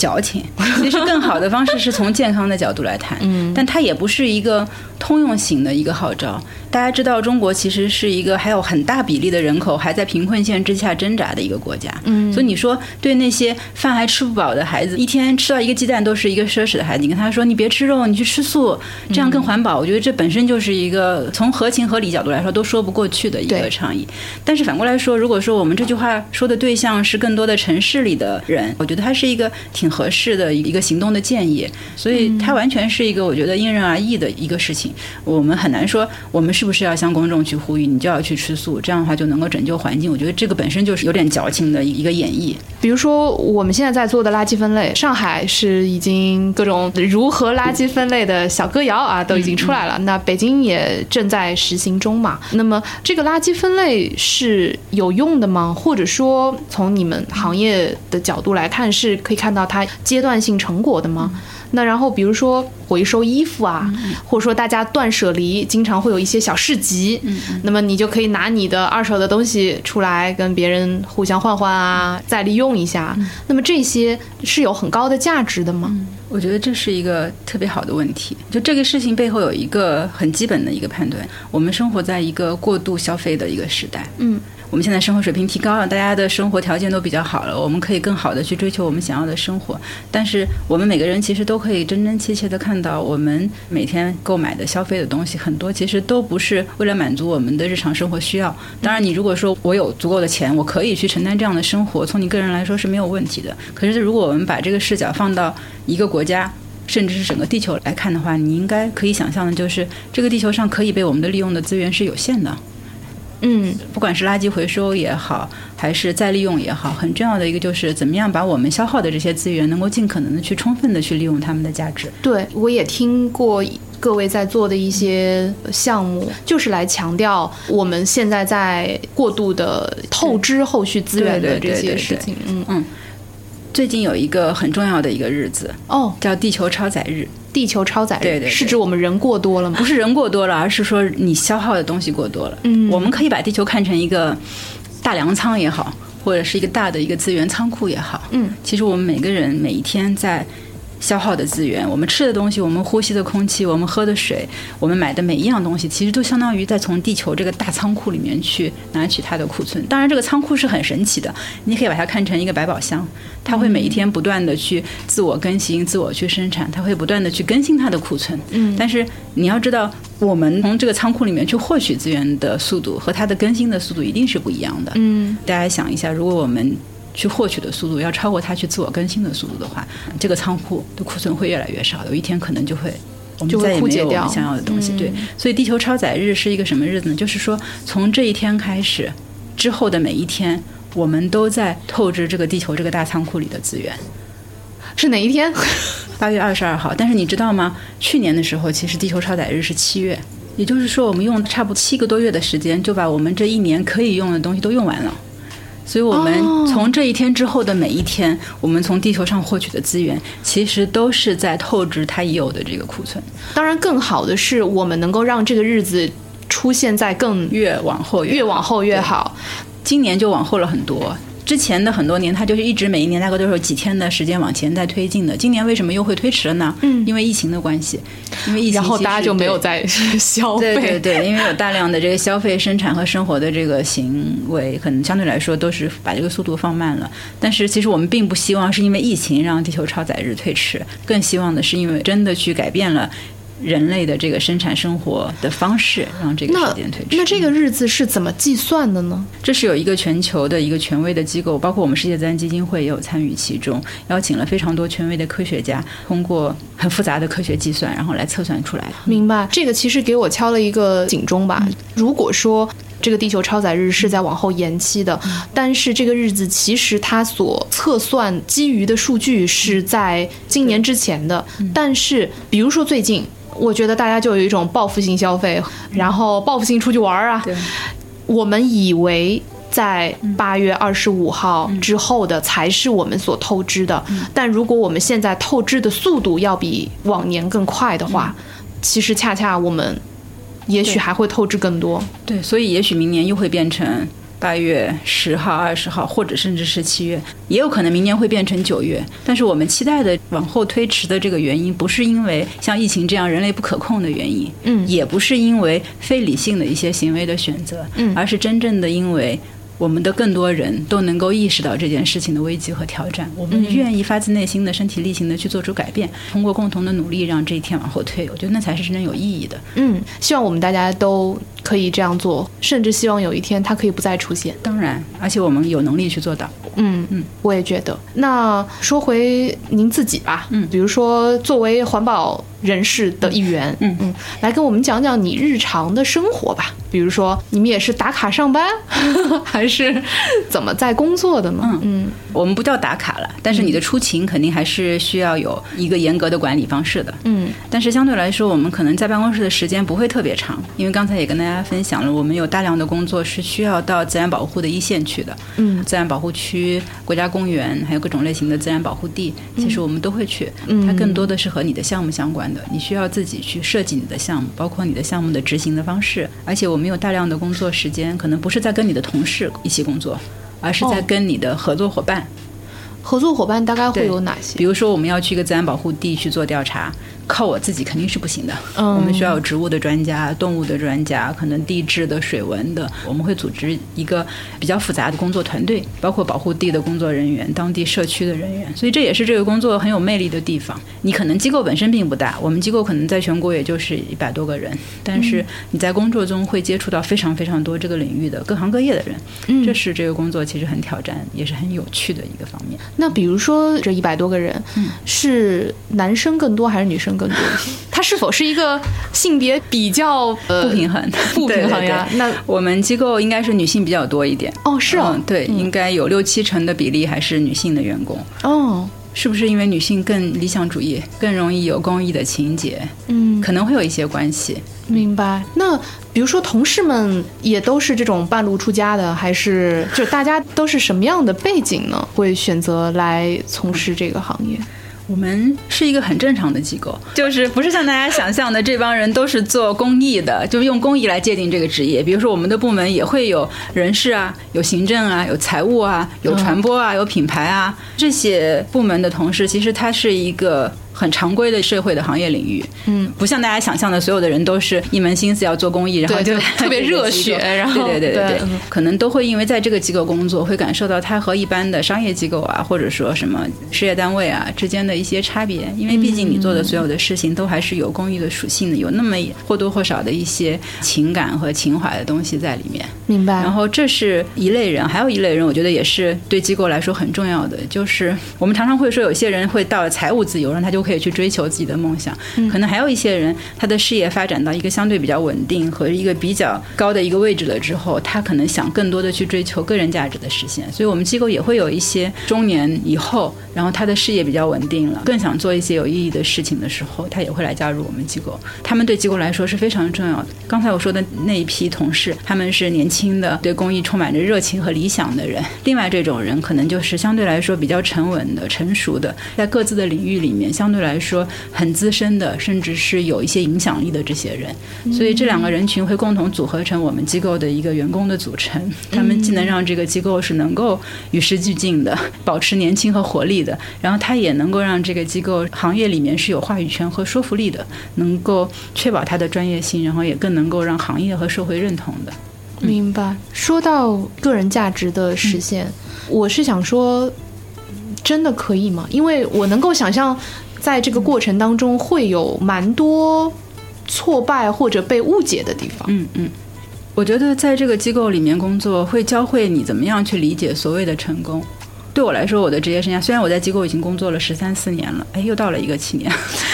矫情，其实更好的方式是从健康的角度来谈，嗯，但它也不是一个通用型的一个号召。大家知道，中国其实是一个还有很大比例的人口还在贫困线之下挣扎的一个国家，嗯，所以你说对那些饭还吃不饱的孩子，一天吃到一个鸡蛋都是一个奢侈的孩子，你跟他说你别吃肉，你去吃素，这样更环保，我觉得这本身就是一个从合情合理角度来说都说不过去的一个倡议。但是反过来说，如果说我们这句话说的对象是更多的城市里的人，我觉得它是一个挺。合适的一个行动的建议，所以它完全是一个我觉得因人而异的一个事情。我们很难说我们是不是要向公众去呼吁，你就要去吃素，这样的话就能够拯救环境。我觉得这个本身就是有点矫情的一个演绎。比如说我们现在在做的垃圾分类，上海是已经各种如何垃圾分类的小歌谣啊都已经出来了。那北京也正在实行中嘛。那么这个垃圾分类是有用的吗？或者说从你们行业的角度来看，是可以看到它。阶段性成果的吗？那然后比如说回收衣服啊，或者说大家断舍离，经常会有一些小市集，那么你就可以拿你的二手的东西出来跟别人互相换换啊，再利用一下。那么这些是有很高的价值的吗？我觉得这是一个特别好的问题。就这个事情背后有一个很基本的一个判断：我们生活在一个过度消费的一个时代。嗯。我们现在生活水平提高了，大家的生活条件都比较好了，我们可以更好的去追求我们想要的生活。但是我们每个人其实都可以真真切切的看到，我们每天购买的消费的东西很多，其实都不是为了满足我们的日常生活需要。当然，你如果说我有足够的钱，我可以去承担这样的生活，从你个人来说是没有问题的。可是，如果我们把这个视角放到一个国家，甚至是整个地球来看的话，你应该可以想象的就是，这个地球上可以被我们的利用的资源是有限的。嗯，不管是垃圾回收也好，还是再利用也好，很重要的一个就是怎么样把我们消耗的这些资源，能够尽可能的去充分的去利用它们的价值。对，我也听过各位在做的一些项目，就是来强调我们现在在过度的透支后续资源的这些事情。嗯嗯，最近有一个很重要的一个日子哦，叫地球超载日。地球超载对对，是指我们人过多了吗？不是人过多了，而是说你消耗的东西过多了。嗯，我们可以把地球看成一个大粮仓也好，或者是一个大的一个资源仓库也好。嗯，其实我们每个人每一天在。消耗的资源，我们吃的东西，我们呼吸的空气，我们喝的水，我们买的每一样东西，其实都相当于在从地球这个大仓库里面去拿取它的库存。当然，这个仓库是很神奇的，你可以把它看成一个百宝箱，它会每一天不断的去自我更新、自我去生产，它会不断的去更新它的库存。嗯，但是你要知道，我们从这个仓库里面去获取资源的速度和它的更新的速度一定是不一样的。嗯，大家想一下，如果我们去获取的速度要超过它去自我更新的速度的话，这个仓库的库存会越来越少，有一天可能就会我们再也没有我们想要的东西。对，所以地球超载日是一个什么日子呢？就是说从这一天开始之后的每一天，我们都在透支这个地球这个大仓库里的资源。是哪一天？八月二十二号。但是你知道吗？去年的时候，其实地球超载日是七月，也就是说我们用差不多七个多月的时间，就把我们这一年可以用的东西都用完了。所以，我们从这一天之后的每一天，我们从地球上获取的资源，其实都是在透支它已有的这个库存。当然，更好的是，我们能够让这个日子出现在更越往后越往后越好。今年就往后了很多。之前的很多年，它就是一直每一年大概都是有几天的时间往前在推进的。今年为什么又会推迟了呢？嗯，因为疫情的关系，因为疫情，然后大家就没有在消费。对 对对，因为有大量的这个消费、生产和生活的这个行为，可能相对来说都是把这个速度放慢了。但是其实我们并不希望是因为疫情让地球超载日推迟，更希望的是因为真的去改变了。人类的这个生产生活的方式，让这个时间推迟。那这个日子是怎么计算的呢？这是有一个全球的一个权威的机构，包括我们世界自然基金会也有参与其中，邀请了非常多权威的科学家，通过很复杂的科学计算，然后来测算出来的。明白，这个其实给我敲了一个警钟吧。如果说这个地球超载日是在往后延期的，但是这个日子其实它所测算基于的数据是在今年之前的。但是比如说最近，我觉得大家就有一种报复性消费，然后报复性出去玩啊。对，我们以为。在八月二十五号之后的才是我们所透支的，但如果我们现在透支的速度要比往年更快的话，其实恰恰我们也许还会透支更多。对，所以也许明年又会变成八月十号、二十号，或者甚至是七月，也有可能明年会变成九月。但是我们期待的往后推迟的这个原因，不是因为像疫情这样人类不可控的原因，嗯也不是因为非理性的一些行为的选择，嗯而是真正的因为。我们的更多人都能够意识到这件事情的危机和挑战，我们愿意发自内心的身体力行的去做出改变，通过共同的努力让这一天往后推，我觉得那才是真正有意义的。嗯，希望我们大家都可以这样做，甚至希望有一天它可以不再出现。当然，而且我们有能力去做到。嗯嗯，我也觉得。那说回您自己吧，嗯，比如说作为环保人士的一员，嗯嗯，来跟我们讲讲你日常的生活吧。比如说，你们也是打卡上班，还是怎么在工作的呢？嗯嗯我们不叫打卡了，但是你的出勤肯定还是需要有一个严格的管理方式的。嗯但是相对来说，我们可能在办公室的时间不会特别长，因为刚才也跟大家分享了，我们有大量的工作是需要到自然保护的一线去的。嗯自然保护区、国家公园，还有各种类型的自然保护地，其实我们都会去。嗯它更多的是和你的项目相关的，你需要自己去设计你的项目，包括你的项目的执行的方式。而且我们有大量的工作时间，可能不是在跟你的同事一起工作，而是在哦跟你的合作伙伴。合作伙伴大概会有哪些？比如说，我们要去一个自然保护地去做调查，靠我自己肯定是不行的。嗯我们需要有植物的专家、动物的专家，可能地质的、水文的。我们会组织一个比较复杂的工作团队，包括保护地的工作人员、当地社区的人员。所以这也是这个工作很有魅力的地方。你可能机构本身并不大，我们机构可能在全国也就是一百多个人，但是你在工作中会接触到非常非常多这个领域的各行各业的人。嗯这是这个工作其实很挑战，也是很有趣的一个方面。那比如说这一百多个人，嗯是男生更多还是女生更多一些？它是否是一个性别比较呃不平衡，不平衡对呀？对对那我们机构应该是女性比较多一点。哦是啊嗯，对，应该有六七成的比例还是女性的员工。哦是不是因为女性更理想主义，更容易有公益的情节？嗯，可能会有一些关系。明白。那比如说同事们也都是这种半路出家的，还是就大家都是什么样的背景呢？会选择来从事这个行业？我们是一个很正常的机构，就是不是像大家想象的这帮人都是做公益的，就是用公益来界定这个职业。比如说，我们的部门也会有人事啊，有行政啊，有财务啊，有传播啊，有品牌啊，这些部门的同事，其实他是一个。很常规的社会的行业领域，嗯，不像大家想象的，所有的人都是一门心思要做公益，然后就就特别热血然后对对对对对嗯可能都会因为在这个机构工作，会感受到它和一般的商业机构啊，或者说什么事业单位啊之间的一些差别。因为毕竟你做的所有的事情都还是有公益的属性的，有那么或多或少的一些情感和情怀的东西在里面。明白。然后这是一类人，还有一类人，我觉得也是对机构来说很重要的，就是我们常常会说，有些人会到了财务自由，然后他就可以去追求自己的梦想。可能还有一些人，他的事业发展到一个相对比较稳定和一个比较高的一个位置了之后，他可能想更多的去追求个人价值的实现。所以我们机构也会有一些中年以后，然后他的事业比较稳定了，更想做一些有意义的事情的时候，他也会来加入我们机构。他们对机构来说是非常重要的。刚才我说的那一批同事，他们是年轻的，对公益充满着热情和理想的人。另外这种人可能就是相对来说比较沉稳的、成熟的，在各自的领域里面相相对来说很资深的，甚至是有一些影响力的这些人。所以这两个人群会共同组合成我们机构的一个员工的组成。他们既能让这个机构是能够与时俱进的，保持年轻和活力的，然后他也能够让这个机构行业里面是有话语权和说服力的，能够确保它的专业性，然后也更能够让行业和社会认同的。明白。说到个人价值的实现，我是想说，真的可以吗？因为我能够想象，在这个过程当中会有蛮多挫败或者被误解的地方。嗯嗯。我觉得在这个机构里面工作，会教会你怎么样去理解所谓的成功。对我来说，我的职业生涯虽然我在机构已经工作了十三四年了，哎，又到了一个七年。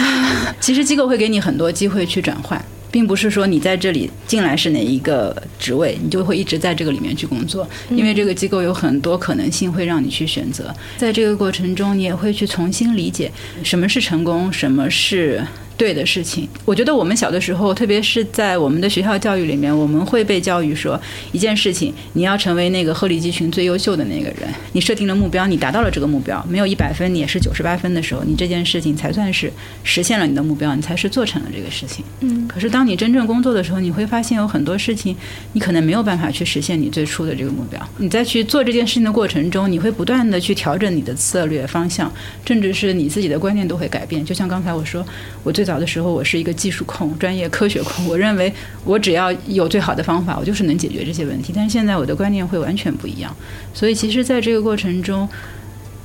其实机构会给你很多机会去转换。并不是说你在这里进来是哪一个职位，你就会一直在这个里面去工作，因为这个机构有很多可能性会让你去选择。在这个过程中，你也会去重新理解什么是成功，什么是。对的事情，我觉得我们小的时候，特别是在我们的学校教育里面，我们会被教育说，一件事情你要成为那个鹤立鸡群、最优秀的那个人。你设定了目标，你达到了这个目标，没有一百分，你也是九十八分的时候，你这件事情才算是实现了你的目标，你才是做成了这个事情。嗯。可是当你真正工作的时候，你会发现有很多事情，你可能没有办法去实现你最初的这个目标。你在去做这件事情的过程中，你会不断的去调整你的策略方向，甚至是你自己的观念都会改变。就像刚才我说，我最早的时候，我是一个技术控、专业科学控，我认为我只要有最好的方法，我就是能解决这些问题。但是现在我的观念会完全不一样。所以其实，在这个过程中，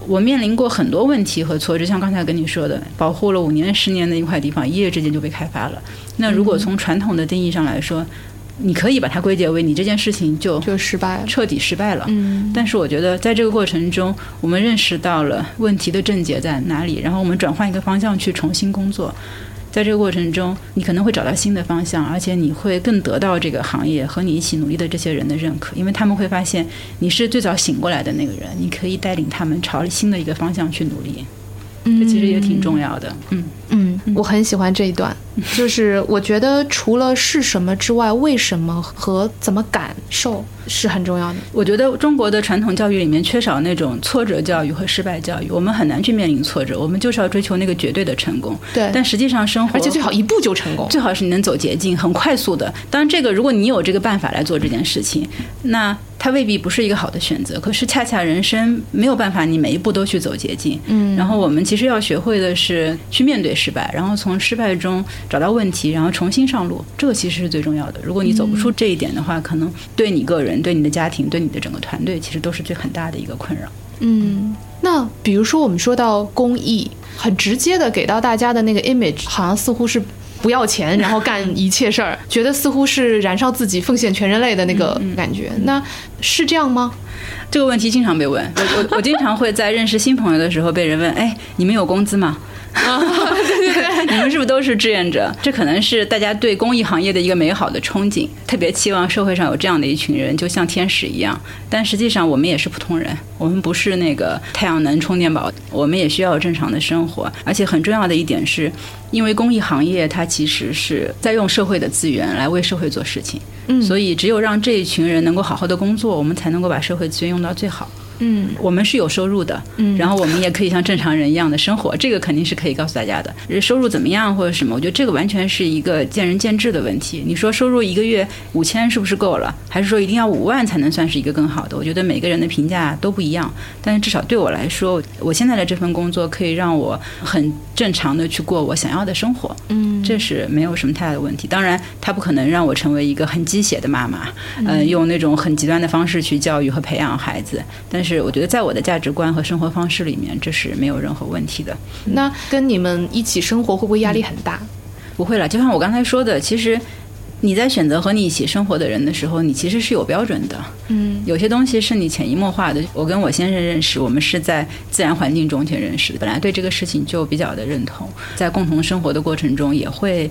我面临过很多问题和挫折。像刚才跟你说的，保护了五年、十年的一块地方，一夜之间就被开发了。那如果从传统的定义上来说，你可以把它归结为你这件事情就就失败了，彻底失败了。嗯但是我觉得在这个过程中，我们认识到了问题的症结在哪里，然后我们转换一个方向去重新工作。在这个过程中，你可能会找到新的方向，而且你会更得到这个行业和你一起努力的这些人的认可，因为他们会发现你是最早醒过来的那个人，你可以带领他们朝新的一个方向去努力。这其实也挺重要的。嗯嗯，我很喜欢这一段，就是我觉得除了是什么之外，为什么和怎么感受是很重要的。我觉得中国的传统教育里面缺少那种挫折教育和失败教育，我们很难去面临挫折，我们就是要追求那个绝对的成功。对但实际上生活，而且最好一步就成功。最好是你能走捷径，很快速的。当然，这个如果你有这个办法来做这件事情，那它未必不是一个好的选择。可是恰恰人生没有办法，你每一步都去走捷径。嗯然后我们其实要学会的是去面对失败，然后从失败中找到问题，然后重新上路。这个其实是最重要的。如果你走不出这一点的话，可能对你个人、对你的家庭、对你的整个团队，其实都是最很大的一个困扰。嗯，那比如说我们说到公益，很直接的给到大家的那个 image，好像似乎是不要钱，然后干一切事儿，觉得似乎是燃烧自己、奉献全人类的那个感觉。那是这样吗？这个问题经常被问，我我我经常会在认识新朋友的时候被人问，哎，你们有工资吗？你们是不是都是志愿者？这可能是大家对公益行业的一个美好的憧憬，特别期望社会上有这样的一群人，就像天使一样。但实际上，我们也是普通人，我们不是那个太阳能充电宝，我们也需要正常的生活。而且很重要的一点是，因为公益行业它其实是在用社会的资源来为社会做事情，嗯所以只有让这一群人能够好好的工作，我们才能够把社会资源用到最好。嗯我们是有收入的，嗯然后我们也可以像正常人一样的生活，这个肯定是可以告诉大家的。收入怎么样或者什么，我觉得这个完全是一个见仁见智的问题。你说收入一个月五千是不是够了，还是说一定要五万才能算是一个更好的？我觉得每个人的评价都不一样，但是至少对我来说，我现在的这份工作可以让我很正常的去过我想要的生活。嗯这是没有什么太大的问题。当然，它不可能让我成为一个很鸡血的妈妈，呃，用那种很极端的方式去教育和培养孩子。但是，我觉得在我的价值观和生活方式里面，这是没有任何问题的。那跟你们一起生活会不会压力很大？不会了，就像我刚才说的，其实你在选择和你一起生活的人的时候，你其实是有标准的。嗯有些东西是你潜移默化的。我跟我先生认识，我们是在自然环境中去认识的，本来对这个事情就比较的认同，在共同生活的过程中也会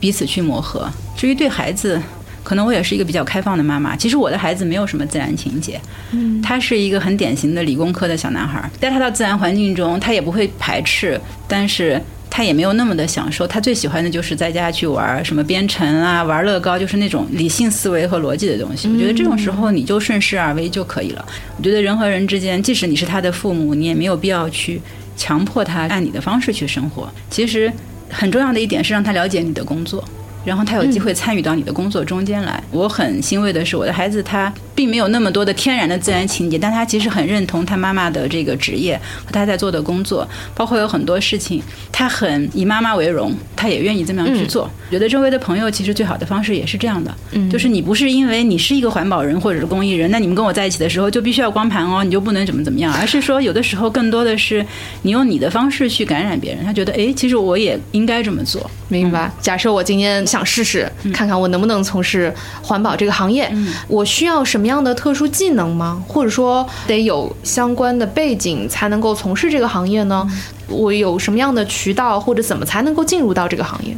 彼此去磨合。至于对孩子，可能我也是一个比较开放的妈妈。其实我的孩子没有什么自然情节，嗯他是一个很典型的理工科的小男孩，带他到自然环境中，他也不会排斥，但是。他也没有那么的享受，他最喜欢的就是在家去玩什么编程啊，玩乐高，就是那种理性思维和逻辑的东西。我觉得这种时候你就顺势而为就可以了。我觉得人和人之间，即使你是他的父母，你也没有必要去强迫他按你的方式去生活。其实很重要的一点是让他了解你的工作。然后他有机会参与到你的工作中间来。我很欣慰的是，我的孩子他并没有那么多的天然的自然情节，但他其实很认同他妈妈的这个职业和他在做的工作，包括有很多事情，他很以妈妈为荣，他也愿意这么样去做。觉得周围的朋友其实最好的方式也是这样的，嗯就是你不是因为你是一个环保人或者是公益人，那你们跟我在一起的时候就必须要光盘哦，你就不能怎么怎么样，而是说有的时候更多的是你用你的方式去感染别人，他觉得哎，其实我也应该这么做。明白。假设我今天想试试，看看我能不能从事环保这个行业，我需要什么样的特殊技能吗？或者说得有相关的背景才能够从事这个行业呢？我有什么样的渠道或者怎么才能够进入到这个行业？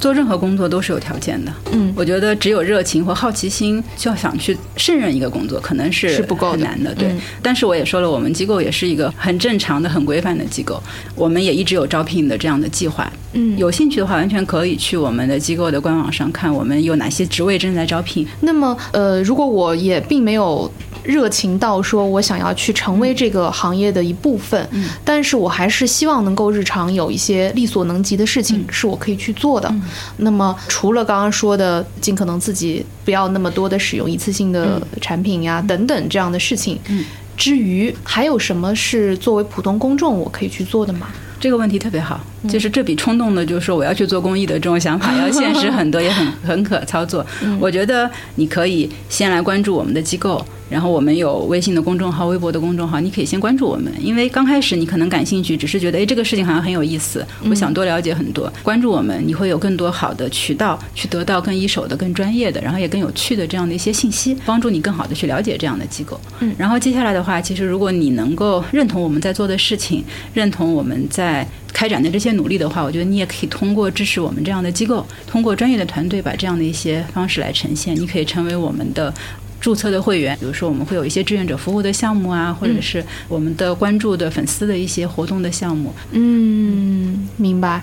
做任何工作都是有条件的。嗯我觉得只有热情或好奇心，就要想去胜任一个工作，可能是是不够难的。对，嗯但是我也说了，我们机构也是一个很正常的、很规范的机构，我们也一直有招聘的这样的计划。嗯有兴趣的话，完全可以去我们的机构的官网上看，我们有哪些职位正在招聘。那么，呃，如果我也并没有热情到说我想要去成为这个行业的一部分，嗯但是我还是希望能够日常有一些力所能及的事嗯情是我可以去做的。那么，除了刚刚说的，尽可能自己不要那么多的使用一次性的产品呀、等等这样的事情。嗯之余，还有什么是作为普通公众我可以去做的吗？这个问题特别好，嗯就是这比冲动的就是说我要去做公益的这种想法要现实很多，也很很可操作。嗯我觉得你可以先来关注我们的机构，然后我们有微信的公众号、微博的公众号，你可以先关注我们，因为刚开始你可能感兴趣，只是觉得哎这个事情好像很有意思，嗯我想多了解很多。关注我们，你会有更多好的渠道去得到更一手的、更专业的，然后也更有趣的这样的一些信息，帮助你更好的去了解这样的机构。嗯然后接下来的话，其实如果你能够认同我们在做的事情，认同我们在开展的这些努力的话，我觉得你也可以通过支持我们这样的机构，通过专业的团队把这样的一些方式来呈现。你可以成为我们的。注册的会员，比如说我们会有一些志愿者服务的项目啊，或者是我们的关注的粉丝的一些活动的项目。嗯，明白。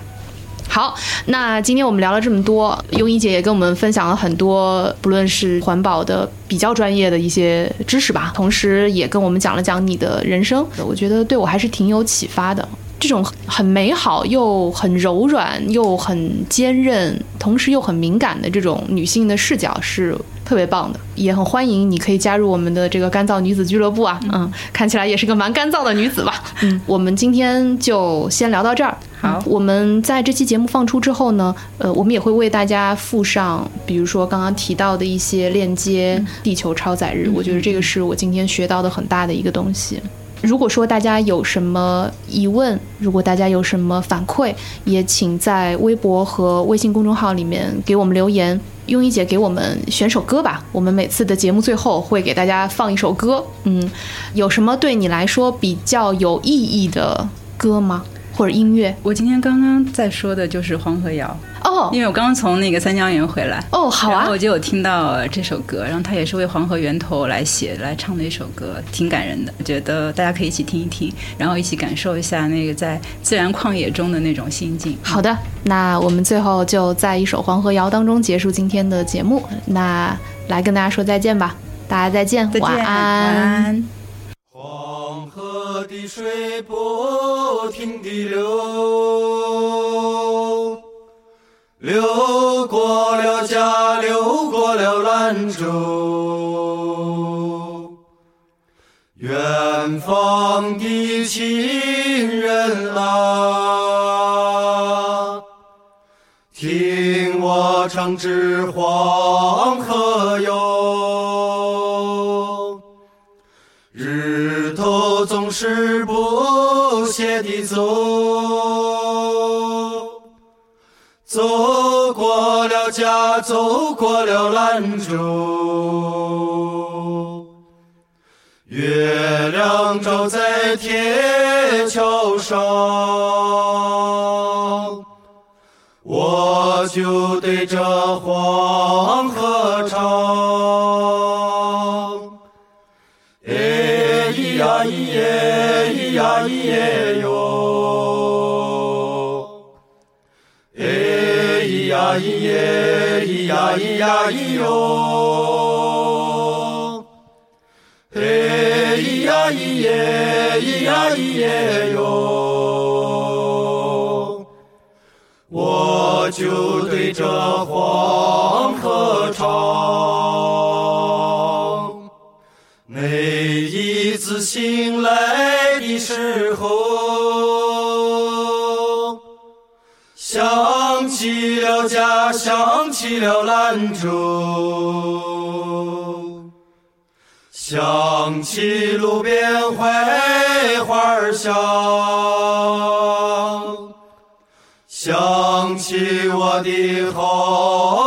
好，那今天我们聊了这么多，优一姐也跟我们分享了很多，不论是环保的比较专业的一些知识吧，同时也跟我们讲了讲你的人生，我觉得对我还是挺有启发的。这种很美好又很柔软又很坚韧，同时又很敏感的这种女性的视角是特别棒的，也很欢迎你可以加入我们的这个干燥女子俱乐部啊，嗯，看起来也是个蛮干燥的女子吧，嗯，我们今天就先聊到这儿。好。我们在这期节目放出之后呢，呃，我们也会为大家附上，比如说刚刚提到的一些链接，地球超载日，我觉得这个是我今天学到的很大的一个东西。如果说大家有什么疑问，如果大家有什么反馈，也请在微博和微信公众号里面给我们留言。庸医姐给我们选首歌吧，我们每次的节目最后会给大家放一首歌。嗯，有什么对你来说比较有意义的歌吗？或者音乐？我今天刚刚在说的就是黄河谣，哦因为我刚刚从那个三江源回来。哦，好啊然后我，就有听到这首歌，然后它也是为黄河源头来写来唱的一首歌，挺感人的。我觉得大家可以一起听一听，然后一起感受一下那个在自然旷野中的那种心境。好的，那我们最后就在一首《黄河谣》当中结束今天的节目。那来跟大家说再见吧，大家再见，再见，晚晚安。的水不停地流，流过了家，流过了兰州。远方的亲人啊，听我唱支黄河谣。是不懈地走，走过了家，走过了兰州。月亮照在铁桥上，我就对着黄河唱。咿耶，咿呀咿呀咿哟。嘿咿呀咿耶，咿呀咿耶哟。我就对着黄河唱。每一次醒来的时候，了家，想起了兰州，想起路边槐花香，想起我的好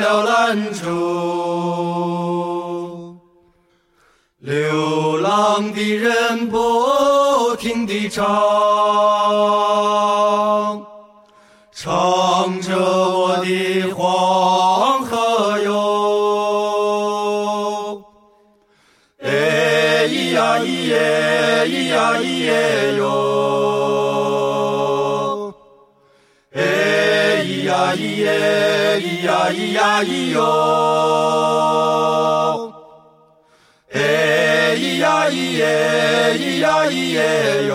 了兰州。流浪的人不停地唱，唱着我的黄河哟。哎咿呀咿耶，咿呀咿咿耶，咿呀咿呀咿哟。哎咿呀咿耶，咿呀咿耶哟，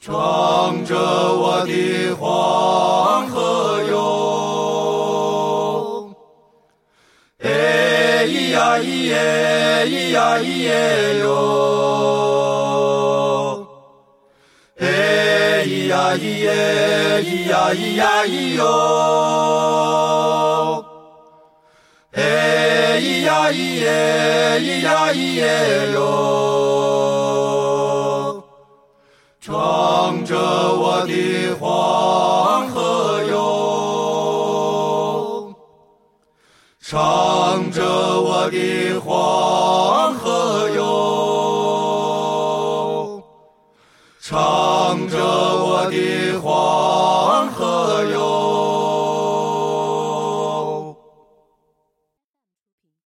唱着我的黄河哟。哎咿呀咿耶，咿呀咿耶哟。呀咿耶，咿呀咿呀咿哟。哎咿呀咿耶，咿呀咿耶哟，唱着我的黄河哟，唱着我的黄河哟。Yeah.